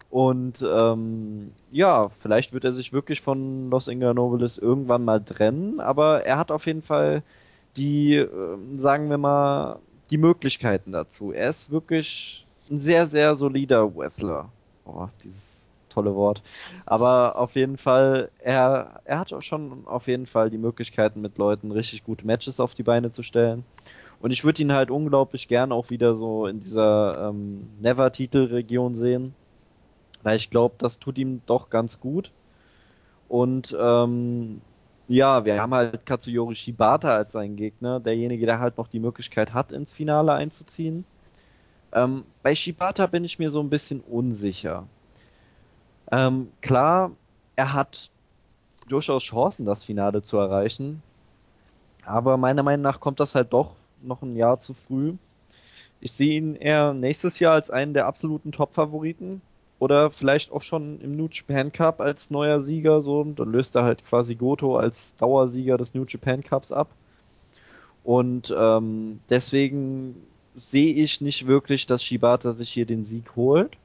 Und ähm, ja, vielleicht wird er sich wirklich von Los Inganobles irgendwann mal trennen, aber er hat auf jeden Fall die, äh, sagen wir mal, die Möglichkeiten dazu. Er ist wirklich ein sehr, sehr solider Wrestler. Oh, dieses tolle Wort. Aber auf jeden Fall, er, er hat auch schon auf jeden Fall die Möglichkeiten, mit Leuten richtig gute Matches auf die Beine zu stellen. Und ich würde ihn halt unglaublich gern auch wieder so in dieser ähm, Never-Titel-Region sehen weil ich glaube, das tut ihm doch ganz gut. Und ähm, ja, wir haben halt Katsuyori Shibata als seinen Gegner, derjenige, der halt noch die Möglichkeit hat, ins Finale einzuziehen. Ähm, bei Shibata bin ich mir so ein bisschen unsicher. Ähm, klar, er hat durchaus Chancen, das Finale zu erreichen. Aber meiner Meinung nach kommt das halt doch noch ein Jahr zu früh. Ich sehe ihn eher nächstes Jahr als einen der absoluten Top-Favoriten. Oder vielleicht auch schon im New Japan Cup als neuer Sieger, so. Dann löst er halt quasi Goto als Dauersieger des New Japan Cups ab. Und ähm, deswegen sehe ich nicht wirklich, dass Shibata sich hier den Sieg holt.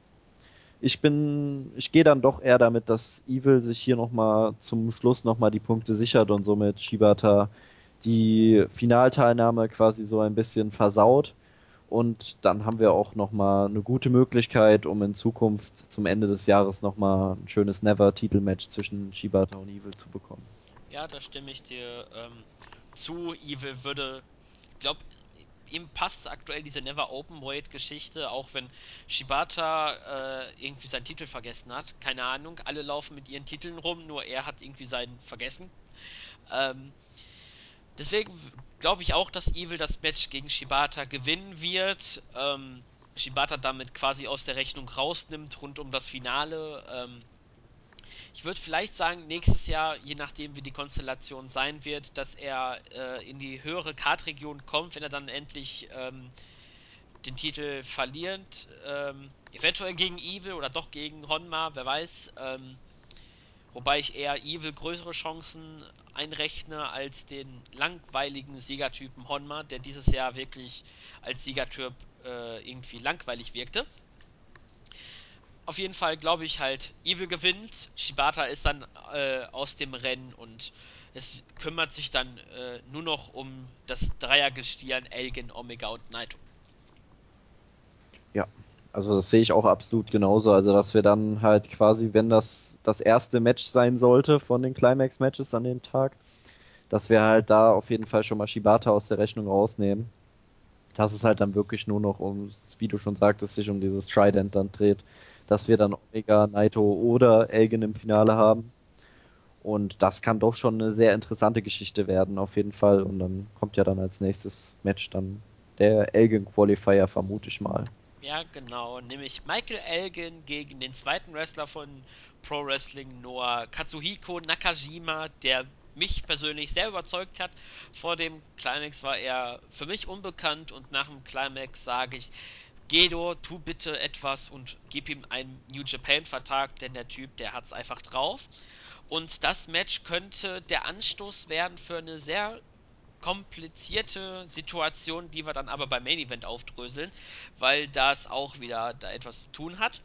Ich bin, ich gehe dann doch eher damit, dass Evil sich hier nochmal zum Schluss nochmal die Punkte sichert und somit Shibata die Finalteilnahme quasi so ein bisschen versaut und dann haben wir auch nochmal eine gute Möglichkeit, um in Zukunft zum Ende des Jahres nochmal ein schönes Never-Titelmatch zwischen Shibata und Evil zu bekommen. Ja, da stimme ich dir ähm, zu. Evil würde, ich glaube, ihm passt aktuell diese Never Open Weight Geschichte, auch wenn Shibata äh, irgendwie seinen Titel vergessen hat. Keine Ahnung, alle laufen mit ihren Titeln rum, nur er hat irgendwie seinen vergessen. Ähm, Deswegen glaube ich auch, dass Evil das Match gegen Shibata gewinnen wird. Ähm, Shibata damit quasi aus der Rechnung rausnimmt rund um das Finale. Ähm, ich würde vielleicht sagen, nächstes Jahr, je nachdem wie die Konstellation sein wird, dass er äh, in die höhere Kartregion kommt, wenn er dann endlich ähm, den Titel verliert. Ähm, eventuell gegen Evil oder doch gegen Honma, wer weiß. Ähm, Wobei ich eher Evil größere Chancen einrechne als den langweiligen Siegertypen Honma, der dieses Jahr wirklich als Siegertyp äh, irgendwie langweilig wirkte. Auf jeden Fall glaube ich halt, Evil gewinnt, Shibata ist dann äh, aus dem Rennen und es kümmert sich dann äh, nur noch um das Dreiergestirn Elgin, Omega und Naito. Ja, Also das sehe ich auch absolut genauso. Also dass wir dann halt quasi, wenn das das erste Match sein sollte von den Climax-Matches an dem Tag, dass wir halt da auf jeden Fall schon mal Shibata aus der Rechnung rausnehmen. Dass es halt dann wirklich nur noch um, wie du schon sagtest, sich um dieses Trident dann dreht. Dass wir dann Omega, Naito oder Elgin im Finale haben. Und das kann doch schon eine sehr interessante Geschichte werden, auf jeden Fall. Und dann kommt ja dann als nächstes Match dann der Elgin Qualifier, vermute ich mal. Ja, genau, nämlich Michael Elgin gegen den zweiten Wrestler von Pro Wrestling Noah, Katsuhiko Nakajima, der mich persönlich sehr überzeugt hat. Vor dem Climax war er für mich unbekannt und nach dem Climax sage ich, Gedo, tu bitte etwas und gib ihm einen New Japan Vertrag, denn der Typ, der hat's einfach drauf. Und das Match könnte der Anstoß werden für eine sehr komplizierte Situation, die wir dann aber beim Main Event aufdröseln, weil das auch wieder da etwas zu tun hat.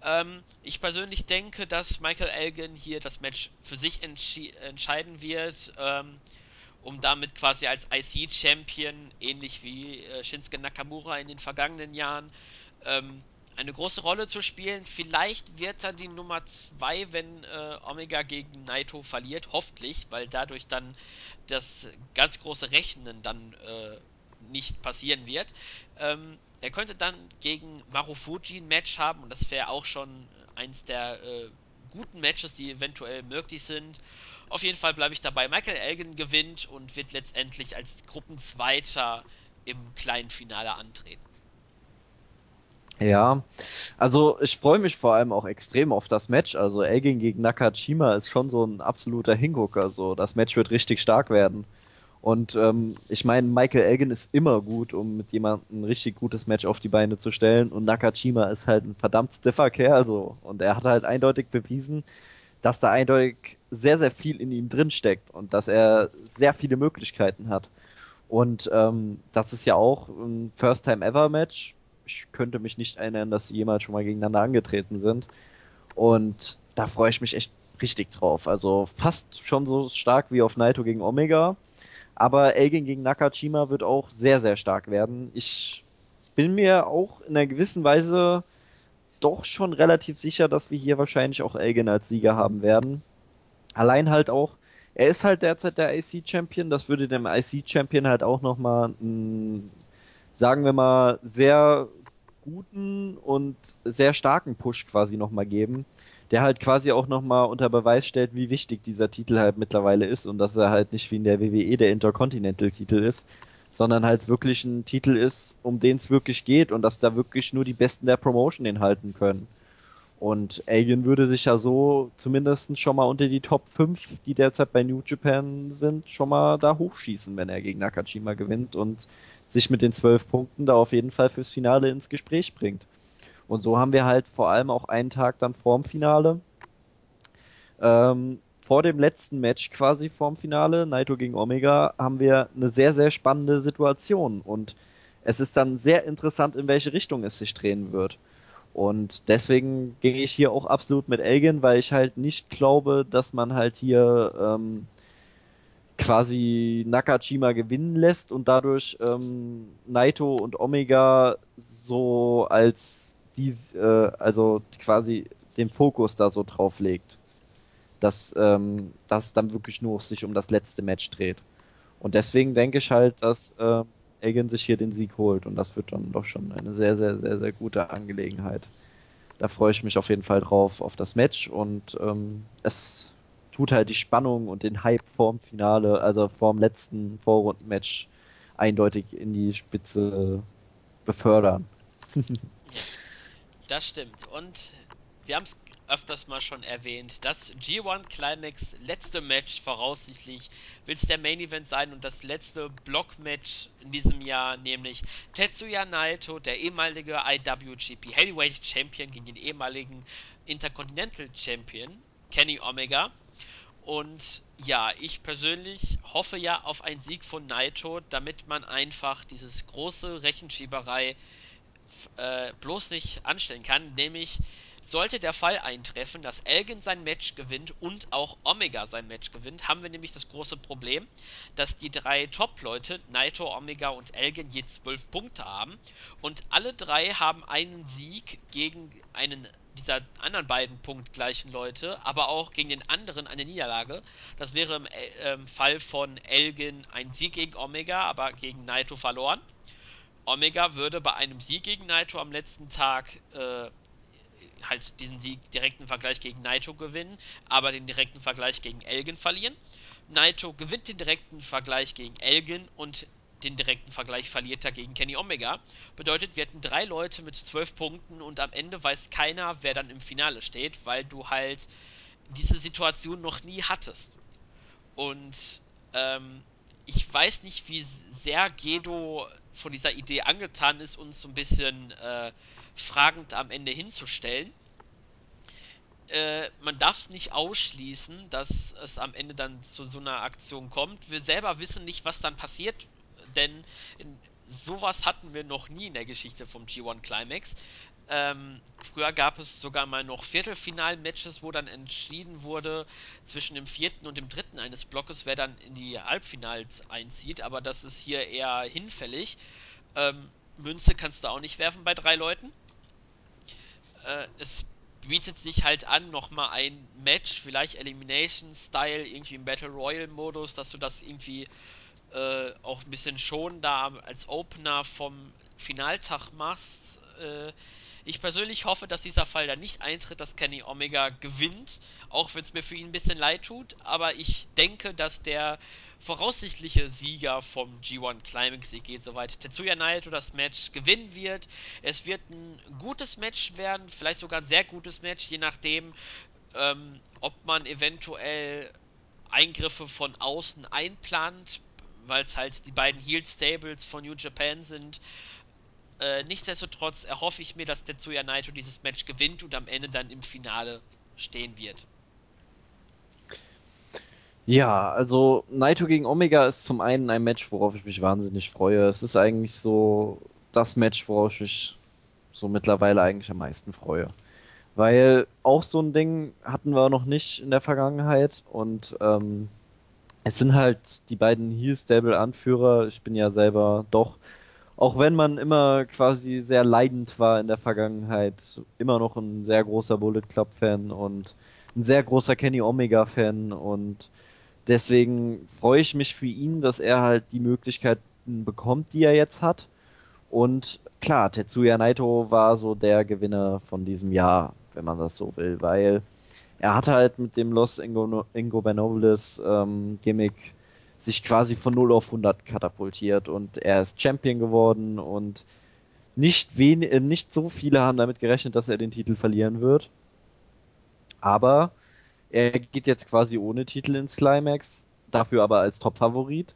Ähm, ich persönlich denke, dass Michael Elgin hier das Match für sich entscheiden wird, ähm, um damit quasi als IC-Champion, ähnlich wie äh, Shinsuke Nakamura in den vergangenen Jahren, ähm, eine große Rolle zu spielen. Vielleicht wird er die Nummer 2, wenn äh, Omega gegen Naito verliert, hoffentlich, weil dadurch dann das ganz große Rechnen dann äh, nicht passieren wird. Ähm, er könnte dann gegen Marufuji ein Match haben und das wäre auch schon eins der äh, guten Matches, die eventuell möglich sind. Auf jeden Fall bleibe ich dabei. Michael Elgin gewinnt und wird letztendlich als Gruppenzweiter im kleinen Finale antreten. Ja, also ich freue mich vor allem auch extrem auf das Match. Also Elgin gegen Nakajima ist schon so ein absoluter Hingucker. So, das Match wird richtig stark werden. Und ähm, ich meine, Michael Elgin ist immer gut, um mit jemandem ein richtig gutes Match auf die Beine zu stellen. Und Nakajima ist halt ein verdammt stiffer Kerl. So. Und er hat halt eindeutig bewiesen, dass da eindeutig sehr, sehr viel in ihm drin steckt und dass er sehr viele Möglichkeiten hat. Und ähm, das ist ja auch ein First-Time-Ever-Match ich könnte mich nicht erinnern, dass sie jemals schon mal gegeneinander angetreten sind. Und da freue ich mich echt richtig drauf. Also fast schon so stark wie auf Naito gegen Omega. Aber Elgin gegen Nakajima wird auch sehr, sehr stark werden. Ich bin mir auch in einer gewissen Weise doch schon relativ sicher, dass wir hier wahrscheinlich auch Elgin als Sieger haben werden. Allein halt auch, er ist halt derzeit der IC-Champion. Das würde dem IC-Champion halt auch nochmal sagen wir mal, sehr guten und sehr starken Push quasi nochmal geben, der halt quasi auch nochmal unter Beweis stellt, wie wichtig dieser Titel halt mittlerweile ist und dass er halt nicht wie in der WWE der Intercontinental-Titel ist, sondern halt wirklich ein Titel ist, um den es wirklich geht und dass da wirklich nur die Besten der Promotion den halten können. Und Alien würde sich ja so zumindest schon mal unter die Top 5, die derzeit bei New Japan sind, schon mal da hochschießen, wenn er gegen Nakajima gewinnt und sich mit den zwölf Punkten da auf jeden Fall fürs Finale ins Gespräch bringt. Und so haben wir halt vor allem auch einen Tag dann vorm Finale, ähm, vor dem letzten Match quasi vorm Finale, Naito gegen Omega, haben wir eine sehr, sehr spannende Situation. Und es ist dann sehr interessant, in welche Richtung es sich drehen wird. Und deswegen gehe ich hier auch absolut mit Elgin, weil ich halt nicht glaube, dass man halt hier ähm, quasi Nakajima gewinnen lässt und dadurch ähm, Naito und Omega so als die, äh, also quasi den Fokus da so drauf legt. Dass ähm, das dann wirklich nur sich um das letzte Match dreht. Und deswegen denke ich halt, dass äh, Egan sich hier den Sieg holt und das wird dann doch schon eine sehr, sehr, sehr, sehr gute Angelegenheit. Da freue ich mich auf jeden Fall drauf auf das Match und ähm, es tut halt die Spannung und den Hype vorm Finale, also vorm letzten Vorrundenmatch eindeutig in die Spitze befördern. ja, [laughs] das stimmt. Und wir haben es öfters mal schon erwähnt, das G1 Climax letzte Match voraussichtlich wird es der Main Event sein und das letzte Blockmatch in diesem Jahr, nämlich Tetsuya Naito, der ehemalige IWGP Heavyweight Champion gegen den ehemaligen Intercontinental Champion Kenny Omega. Und ja, ich persönlich hoffe ja auf einen Sieg von Naito, damit man einfach dieses große Rechenschieberei äh, bloß nicht anstellen kann, nämlich Sollte der Fall eintreffen, dass Elgin sein Match gewinnt und auch Omega sein Match gewinnt, haben wir nämlich das große Problem, dass die drei Top-Leute, Naito, Omega und Elgin, je zwölf Punkte haben und alle drei haben einen Sieg gegen einen dieser anderen beiden punktgleichen Leute, aber auch gegen den anderen eine Niederlage. Das wäre im äh, Fall von Elgin ein Sieg gegen Omega, aber gegen Naito verloren. Omega würde bei einem Sieg gegen Naito am letzten Tag äh, halt diesen Sieg direkten Vergleich gegen Naito gewinnen, aber den direkten Vergleich gegen Elgin verlieren. Naito gewinnt den direkten Vergleich gegen Elgin und den direkten Vergleich verliert er gegen Kenny Omega. Bedeutet, wir hätten drei Leute mit zwölf Punkten und am Ende weiß keiner, wer dann im Finale steht, weil du halt diese Situation noch nie hattest. Und ähm, ich weiß nicht, wie sehr Gedo von dieser Idee angetan ist, uns so ein bisschen äh, fragend am Ende hinzustellen. Äh, man darf es nicht ausschließen, dass es am Ende dann zu so einer Aktion kommt. Wir selber wissen nicht, was dann passiert, denn sowas hatten wir noch nie in der Geschichte vom G1 Climax. Ähm, früher gab es sogar mal noch Viertelfinal-Matches, wo dann entschieden wurde zwischen dem vierten und dem dritten eines Blockes, wer dann in die Halbfinals einzieht, aber das ist hier eher hinfällig. Ähm, Münze kannst du auch nicht werfen bei drei Leuten. Äh, es bietet sich halt an, nochmal ein Match, vielleicht Elimination-Style, irgendwie im Battle Royale-Modus, dass du das irgendwie äh, auch ein bisschen schon da als Opener vom Finaltag machst. Äh, ich persönlich hoffe, dass dieser Fall da nicht eintritt, dass Kenny Omega gewinnt, auch wenn es mir für ihn ein bisschen leid tut. Aber ich denke, dass der voraussichtliche Sieger vom G1 Climax, ich gehe soweit, Tetsuya Naito das Match gewinnen wird. Es wird ein gutes Match werden, vielleicht sogar ein sehr gutes Match, je nachdem, ähm, ob man eventuell Eingriffe von außen einplant, weil es halt die beiden Heel Stables von New Japan sind. Äh, nichtsdestotrotz erhoffe ich mir, dass Tetsuya Naito dieses Match gewinnt und am Ende dann im Finale stehen wird. Ja, also Naito gegen Omega ist zum einen ein Match, worauf ich mich wahnsinnig freue. Es ist eigentlich so das Match, worauf ich mich so mittlerweile eigentlich am meisten freue. Weil auch so ein Ding hatten wir noch nicht in der Vergangenheit und ähm, es sind halt die beiden Heel-Stable-Anführer. Ich bin ja selber doch, auch wenn man immer quasi sehr leidend war in der Vergangenheit, immer noch ein sehr großer Bullet Club-Fan und ein sehr großer Kenny Omega-Fan und deswegen freue ich mich für ihn, dass er halt die Möglichkeiten bekommt, die er jetzt hat. Und klar, Tetsuya Naito war so der Gewinner von diesem Jahr, wenn man das so will, weil er hat halt mit dem Los Ingo, Ingo Benobles ähm, Gimmick sich quasi von 0 auf 100 katapultiert und er ist Champion geworden und nicht, wen äh, nicht so viele haben damit gerechnet, dass er den Titel verlieren wird. Aber er geht jetzt quasi ohne Titel ins Climax, dafür aber als Top-Favorit.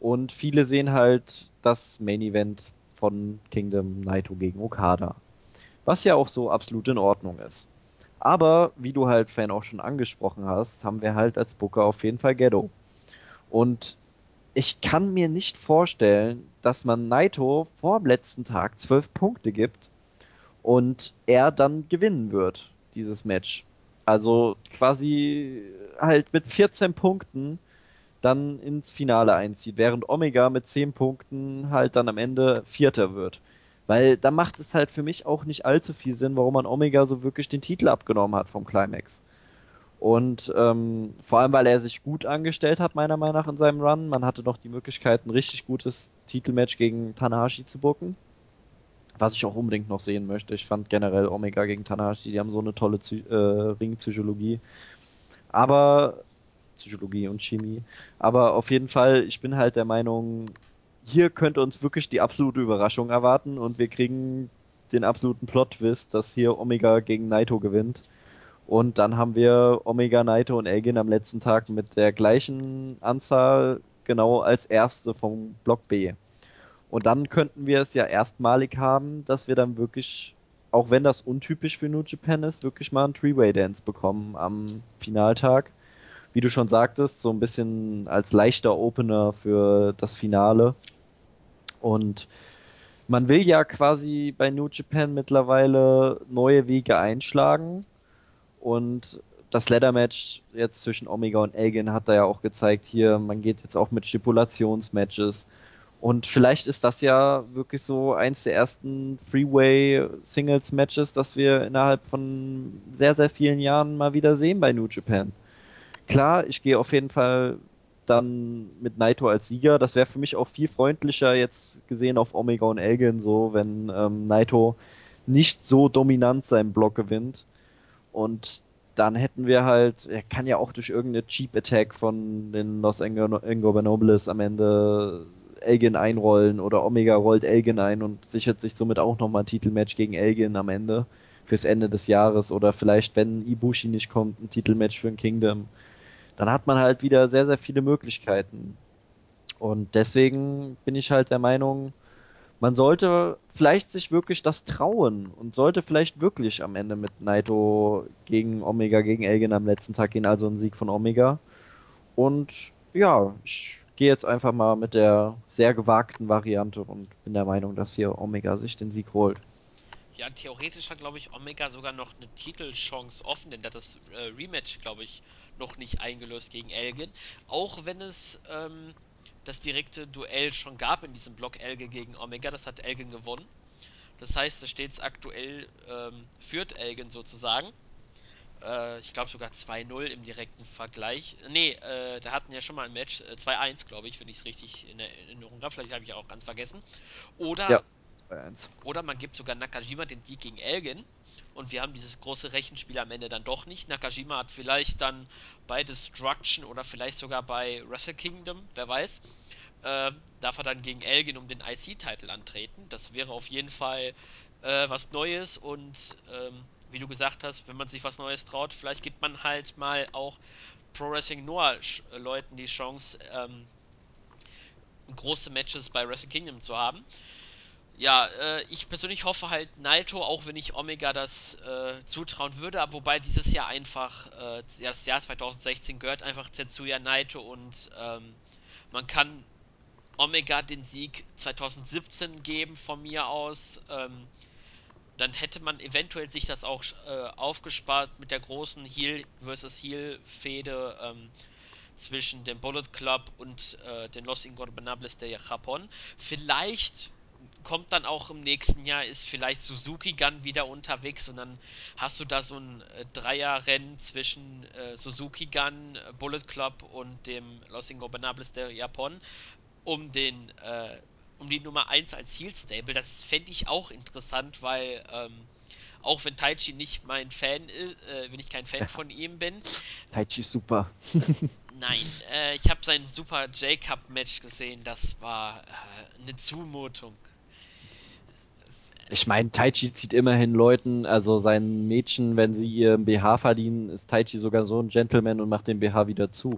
Und viele sehen halt das Main Event von Kingdom Naito gegen Okada. Was ja auch so absolut in Ordnung ist. Aber, wie du halt Fan auch schon angesprochen hast, haben wir halt als Booker auf jeden Fall Ghetto. Und ich kann mir nicht vorstellen, dass man Naito vor dem letzten Tag zwölf Punkte gibt und er dann gewinnen wird, dieses Match. Also quasi halt mit 14 Punkten dann ins Finale einzieht, während Omega mit 10 Punkten halt dann am Ende Vierter wird. Weil da macht es halt für mich auch nicht allzu viel Sinn, warum man Omega so wirklich den Titel abgenommen hat vom Climax. Und ähm, vor allem, weil er sich gut angestellt hat, meiner Meinung nach, in seinem Run. Man hatte noch die Möglichkeit, ein richtig gutes Titelmatch gegen Tanahashi zu bucken. Was ich auch unbedingt noch sehen möchte. Ich fand generell Omega gegen Tanahashi, die haben so eine tolle Zy äh, Ringpsychologie. Aber Psychologie und Chemie. Aber auf jeden Fall, ich bin halt der Meinung, hier könnte uns wirklich die absolute Überraschung erwarten und wir kriegen den absoluten Plot-Twist, dass hier Omega gegen Naito gewinnt. Und dann haben wir Omega, Naito und Elgin am letzten Tag mit der gleichen Anzahl genau als erste vom Block B. Und dann könnten wir es ja erstmalig haben, dass wir dann wirklich, auch wenn das untypisch für New Japan ist, wirklich mal einen Three-Way-Dance bekommen am Finaltag. Wie du schon sagtest, so ein bisschen als leichter Opener für das Finale. Und man will ja quasi bei New Japan mittlerweile neue Wege einschlagen und das Ladder Match jetzt zwischen Omega und Elgin hat da ja auch gezeigt, hier, man geht jetzt auch mit Stipulationsmatches. Und vielleicht ist das ja wirklich so eins der ersten Freeway-Singles-Matches, das wir innerhalb von sehr, sehr vielen Jahren mal wieder sehen bei New Japan. Klar, ich gehe auf jeden Fall dann mit Naito als Sieger. Das wäre für mich auch viel freundlicher jetzt gesehen auf Omega und Elgin, so wenn ähm, Naito nicht so dominant seinen Block gewinnt. Und dann hätten wir halt, er kann ja auch durch irgendeine Cheap Attack von den Los Ingobernables am Ende Elgin einrollen oder Omega rollt Elgin ein und sichert sich somit auch nochmal ein Titelmatch gegen Elgin am Ende fürs Ende des Jahres oder vielleicht, wenn Ibushi nicht kommt, ein Titelmatch für ein Kingdom. Dann hat man halt wieder sehr, sehr viele Möglichkeiten. Und deswegen bin ich halt der Meinung, man sollte vielleicht sich wirklich das trauen und sollte vielleicht wirklich am Ende mit Naito gegen Omega, gegen Elgin am letzten Tag gehen, also ein Sieg von Omega. Und ja, ich gehe jetzt einfach mal mit der sehr gewagten Variante und bin der Meinung, dass hier Omega sich den Sieg holt. Ja, theoretisch hat, glaube ich, Omega sogar noch eine Titelchance offen, denn das äh, Rematch, glaube ich, noch nicht eingelöst gegen Elgin. Auch wenn es ähm, das direkte Duell schon gab in diesem Block Elgin gegen Omega. Das hat Elgin gewonnen. Das heißt, da steht es aktuell, ähm, führt Elgin sozusagen. Äh, ich glaube sogar 2-0 im direkten Vergleich. Nee, äh, da hatten ja schon mal ein Match, äh, 2-1, glaube ich, wenn ich es richtig in Erinnerung habe. Vielleicht habe ich auch ganz vergessen. Oder, ja, 2-1. oder man gibt sogar Nakajima den Sieg gegen Elgin und wir haben dieses große Rechenspiel am Ende dann doch nicht. Nakajima hat vielleicht dann bei Destruction oder vielleicht sogar bei Wrestle Kingdom, wer weiß, äh, darf er dann gegen Elgin um den IC-Titel antreten. Das wäre auf jeden Fall äh, was Neues und ähm, wie du gesagt hast, wenn man sich was Neues traut, vielleicht gibt man halt mal auch Pro Wrestling Noah Leuten die Chance, ähm, große Matches bei Wrestle Kingdom zu haben ja, äh, ich persönlich hoffe halt Naito, auch wenn ich Omega das äh, zutrauen würde, aber wobei dieses Jahr einfach, äh, das Jahr 2016 gehört einfach Tetsuya Naito und ähm, man kann Omega den Sieg 2017 geben von mir aus. Ähm, dann hätte man eventuell sich das auch äh, aufgespart mit der großen Heel versus Heel Fehde ähm, zwischen dem Bullet Club und äh, den Los Ingobernables de Japón. Vielleicht kommt dann auch im nächsten Jahr, ist vielleicht Suzuki Gun wieder unterwegs und dann hast du da so ein äh, Dreierrennen zwischen äh, Suzuki Gun, äh, Bullet Club und dem Los Ingobernables de Japón um den äh, um die Nummer 1 als Heel Stable. Das fände ich auch interessant, weil ähm, auch wenn Taichi nicht mein Fan ist, äh, wenn ich kein Fan [laughs] von ihm bin. Taichi ist super. [laughs] Nein, äh, ich habe sein Super J-Cup-Match gesehen, das war eine Zumutung. Ich meine, Taichi zieht immerhin Leuten, also seinen Mädchen, wenn sie ihr BH verdienen, ist Taichi sogar so ein Gentleman und macht den BH wieder zu.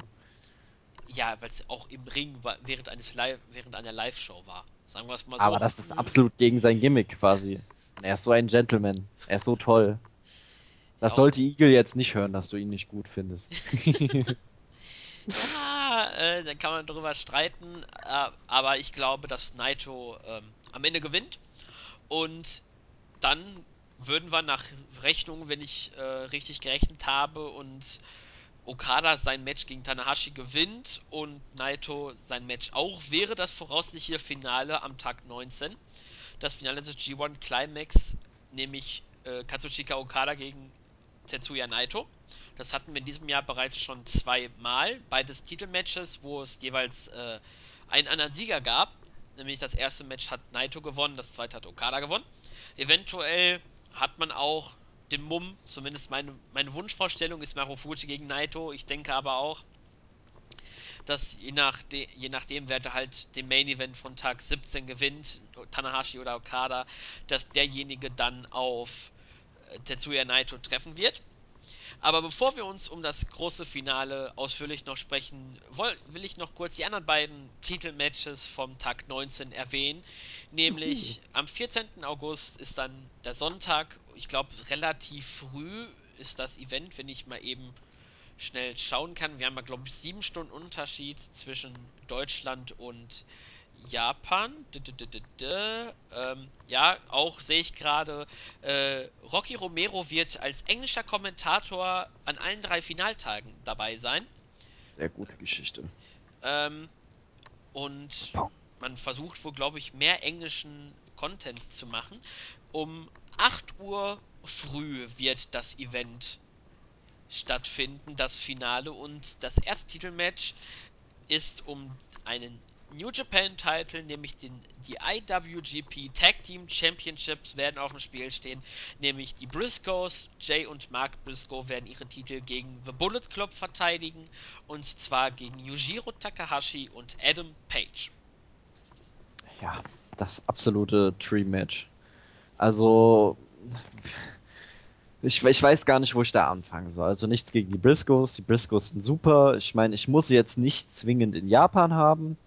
Ja, weil es auch im Ring während eines Live während einer Live-Show war. Sagen wir es mal so. Aber das ist absolut gegen sein Gimmick quasi. Er ist so ein Gentleman. Er ist so toll. Das ja, sollte Eagle jetzt nicht hören, dass du ihn nicht gut findest. [laughs] ja, äh, dann kann man drüber streiten. Äh, aber ich glaube, dass Naito ähm, am Ende gewinnt. Und dann würden wir nach Rechnung, wenn ich äh, richtig gerechnet habe und Okada sein Match gegen Tanahashi gewinnt und Naito sein Match auch, wäre das voraussichtliche Finale am Tag 19. Das Finale des G1 Climax, nämlich äh, Katsuchika Okada gegen Tetsuya Naito. Das hatten wir in diesem Jahr bereits schon zweimal. Beides Titelmatches, wo es jeweils äh, einen anderen Sieger gab. Nämlich das erste Match hat Naito gewonnen, das zweite hat Okada gewonnen. Eventuell hat man auch den Mumm, zumindest meine, meine Wunschvorstellung ist Marufuji gegen Naito. Ich denke aber auch, dass je, nach de, je nachdem, wer halt den Main Event von Tag 17 gewinnt, Tanahashi oder Okada, dass derjenige dann auf äh, Tetsuya Naito treffen wird. Aber bevor wir uns um das große Finale ausführlich noch sprechen, will, will ich noch kurz die anderen beiden Titelmatches vom Tag 19 erwähnen. Nämlich am 14. August ist dann der Sonntag, ich glaube relativ früh ist das Event, wenn ich mal eben schnell schauen kann. Wir haben ja, glaube ich, sieben Stunden Unterschied zwischen Deutschland und Japan. Ähm, ja, auch sehe ich gerade, äh, Rocky Romero wird als englischer Kommentator an allen drei Finaltagen dabei sein. Sehr gute Geschichte. Ähm, und man versucht wohl, glaube ich, mehr englischen Content zu machen. Um 8 Uhr früh wird das Event stattfinden, das Finale. Und das erste Titelmatch ist um einen New Japan Title, nämlich den, die IWGP Tag Team Championships werden auf dem Spiel stehen, nämlich die Briscoes, Jay und Mark Briscoe werden ihre Titel gegen The Bullet Club verteidigen und zwar gegen Yujiro Takahashi und Adam Page. Ja, das absolute Dream Match. Also ich, ich weiß gar nicht, wo ich da anfangen soll. Also nichts gegen die Briscoes. Die Briscoes sind super. Ich meine, ich muss sie jetzt nicht zwingend in Japan haben.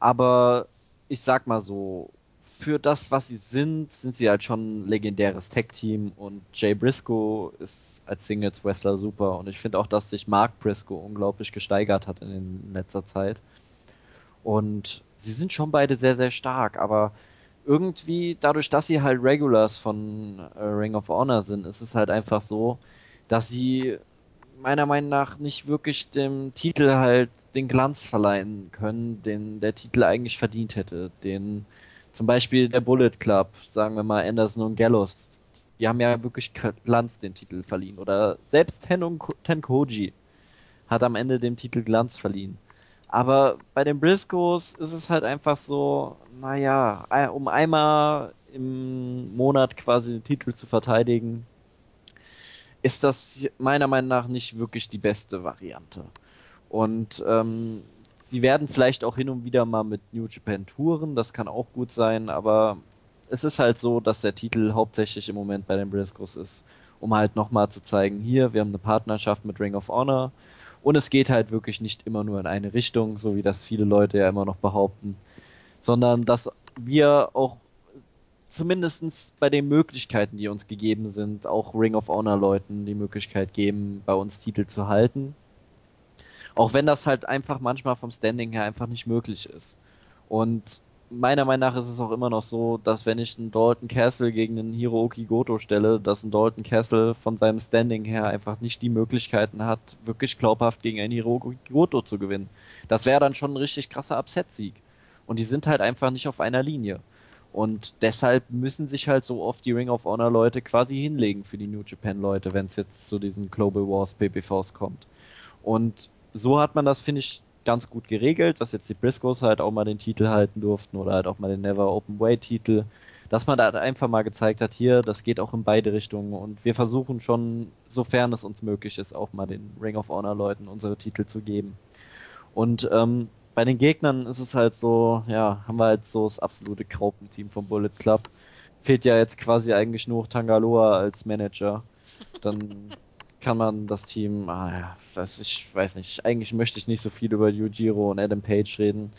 Aber ich sag mal so, für das, was sie sind, sind sie halt schon ein legendäres Tech-Team und Jay Briscoe ist als Singles-Wrestler super und ich finde auch, dass sich Mark Briscoe unglaublich gesteigert hat in, in letzter Zeit. Und sie sind schon beide sehr, sehr stark, aber irgendwie, dadurch, dass sie halt Regulars von äh, Ring of Honor sind, ist es halt einfach so, dass sie meiner Meinung nach nicht wirklich dem Titel halt den Glanz verleihen können, den der Titel eigentlich verdient hätte. Den zum Beispiel der Bullet Club, sagen wir mal Anderson und Gallows, die haben ja wirklich Glanz den Titel verliehen. Oder selbst Ten Tenkoji hat am Ende dem Titel Glanz verliehen. Aber bei den Briscoes ist es halt einfach so, naja, um einmal im Monat quasi den Titel zu verteidigen, ist das meiner Meinung nach nicht wirklich die beste Variante. Und ähm, sie werden vielleicht auch hin und wieder mal mit New Japan touren, das kann auch gut sein, aber es ist halt so, dass der Titel hauptsächlich im Moment bei den Briscoes ist, um halt nochmal zu zeigen, hier, wir haben eine Partnerschaft mit Ring of Honor und es geht halt wirklich nicht immer nur in eine Richtung, so wie das viele Leute ja immer noch behaupten, sondern dass wir auch zumindest bei den Möglichkeiten, die uns gegeben sind, auch Ring of Honor Leuten die Möglichkeit geben, bei uns Titel zu halten. Auch wenn das halt einfach manchmal vom Standing her einfach nicht möglich ist. Und meiner Meinung nach ist es auch immer noch so, dass wenn ich einen Dalton Castle gegen einen Hiroki Goto stelle, dass ein Dalton Castle von seinem Standing her einfach nicht die Möglichkeiten hat, wirklich glaubhaft gegen einen Hiroki Goto zu gewinnen. Das wäre dann schon ein richtig krasser Upset-Sieg. Und die sind halt einfach nicht auf einer Linie. Und deshalb müssen sich halt so oft die Ring of Honor Leute quasi hinlegen für die New Japan Leute, wenn es jetzt zu diesen Global Wars PPVs kommt. Und so hat man das, finde ich, ganz gut geregelt, dass jetzt die Briscoes halt auch mal den Titel halten durften oder halt auch mal den Never Open Way Titel. Dass man da einfach mal gezeigt hat, hier, das geht auch in beide Richtungen und wir versuchen schon, sofern es uns möglich ist, auch mal den Ring of Honor Leuten unsere Titel zu geben. Und ähm, bei den Gegnern ist es halt so, ja, haben wir halt so das absolute Graupenteam vom Bullet Club. Fehlt ja jetzt quasi eigentlich nur Tangaloa als Manager. Dann [laughs] kann man das Team, ah ja, das, ich weiß nicht, eigentlich möchte ich nicht so viel über Yujiro und Adam Page reden,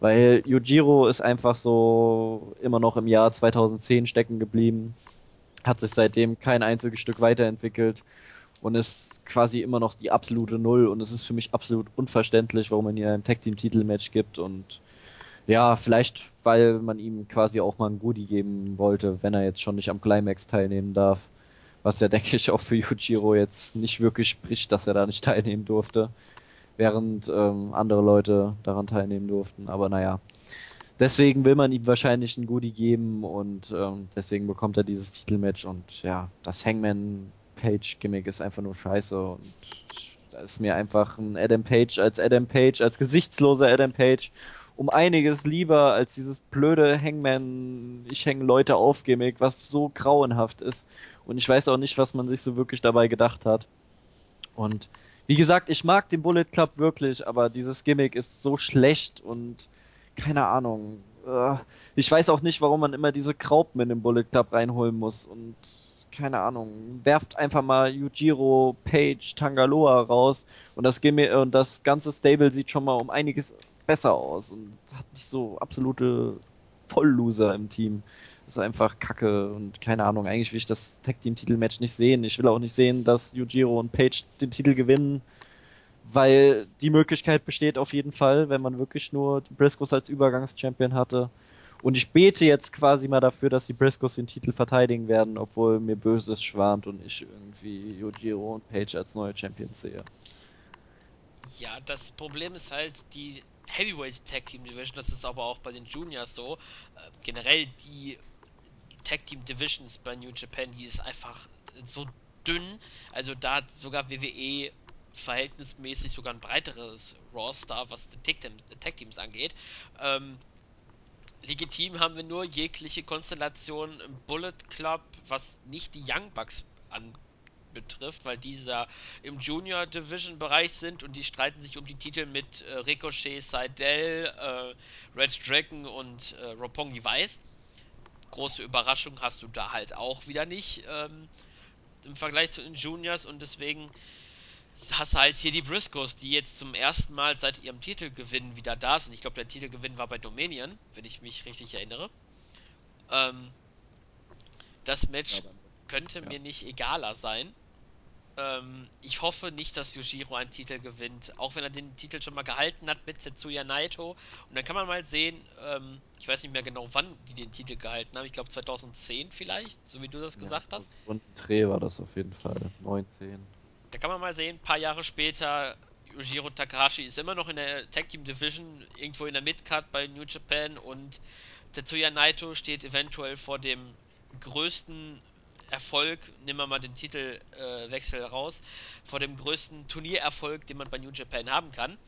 weil Yujiro ist einfach so immer noch im Jahr 2010 stecken geblieben, hat sich seitdem kein einziges Stück weiterentwickelt und ist quasi immer noch die absolute Null und es ist für mich absolut unverständlich, warum man hier ein Tag Team Titelmatch gibt und ja, vielleicht weil man ihm quasi auch mal ein Goodie geben wollte, wenn er jetzt schon nicht am Climax teilnehmen darf. Was ja, [laughs] denke ich, auch für Yujiro jetzt nicht wirklich spricht, dass er da nicht teilnehmen durfte, während ähm, andere Leute daran teilnehmen durften. Aber naja, deswegen will man ihm wahrscheinlich ein Goodie geben und ähm, deswegen bekommt er dieses Titelmatch und ja, das Hangman Page-Gimmick ist einfach nur scheiße und da ist mir einfach ein Adam Page als Adam Page, als gesichtsloser Adam Page um einiges lieber als dieses blöde Hangman, ich hänge Leute auf Gimmick, was so grauenhaft ist. Und ich weiß auch nicht, was man sich so wirklich dabei gedacht hat. Und wie gesagt, ich mag den Bullet Club wirklich, aber dieses Gimmick ist so schlecht und keine Ahnung. Äh, ich weiß auch nicht, warum man immer diese Kraupen in den Bullet Club reinholen muss und keine Ahnung, werft einfach mal Yujiro, Page, Tangaloa raus und das, und das ganze Stable sieht schon mal um einiges besser aus und hat nicht so absolute Vollloser im Team. Das ist einfach kacke und keine Ahnung, eigentlich will ich das Tag Team Titelmatch nicht sehen. Ich will auch nicht sehen, dass Yujiro und Page den Titel gewinnen, weil die Möglichkeit besteht auf jeden Fall, wenn man wirklich nur die Briscoes als Übergangschampion hatte. Und ich bete jetzt quasi mal dafür, dass die Briscoes den Titel verteidigen werden, obwohl mir Böses schwarmt und ich irgendwie Yujiro und Page als neue Champions sehe. Ja, das Problem ist halt die Heavyweight Tag Team Division, das ist aber auch bei den Juniors so. Äh, generell die Tag Team Divisions bei New Japan, die ist einfach so dünn. Also da hat sogar WWE verhältnismäßig sogar ein breiteres Roster, was die Tag Teams angeht. Ähm, legitim haben wir nur jegliche Konstellation im Bullet Club, was nicht die Young Bucks anbetrifft, weil diese im Junior Division Bereich sind und die streiten sich um die Titel mit äh, Ricochet, Seidel, äh, Red Dragon und äh, Roppongi Weiß. Große Überraschung hast du da halt auch wieder nicht ähm, im Vergleich zu den Juniors und deswegen hast halt hier die Briscoes, die jetzt zum ersten Mal seit ihrem Titelgewinn wieder da sind. Ich glaube, der Titelgewinn war bei Dominion, wenn ich mich richtig erinnere. Ähm, das Match könnte ja. mir nicht egaler sein. Ähm, ich hoffe nicht, dass Yoshiro einen Titel gewinnt, auch wenn er den Titel schon mal gehalten hat mit Setsuya Naito. Und dann kann man mal sehen, ähm, ich weiß nicht mehr genau, wann die den Titel gehalten haben. Ich glaube 2010 vielleicht, so wie du das ja, gesagt hast. Und Dreh war das auf jeden Fall, 19. Da kann man mal sehen, ein paar Jahre später, Yujiro Takahashi ist immer noch in der Tag Team Division, irgendwo in der Midcard bei New Japan und Tetsuya Naito steht eventuell vor dem größten Erfolg, nehmen wir mal den Titelwechsel äh, raus, vor dem größten Turniererfolg, den man bei New Japan haben kann.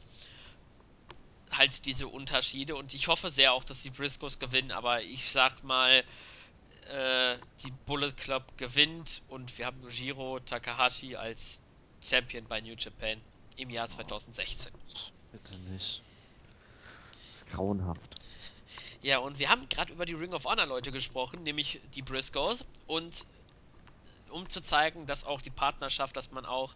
Halt diese Unterschiede und ich hoffe sehr auch, dass die Briscoes gewinnen, aber ich sag mal, äh, die Bullet Club gewinnt und wir haben Yujiro Takahashi als Champion bei New Japan im Jahr 2016. Bitte nicht. Das ist grauenhaft. Ja, und wir haben gerade über die Ring of Honor Leute gesprochen, nämlich die Briscoes. Und um zu zeigen, dass auch die Partnerschaft, dass man auch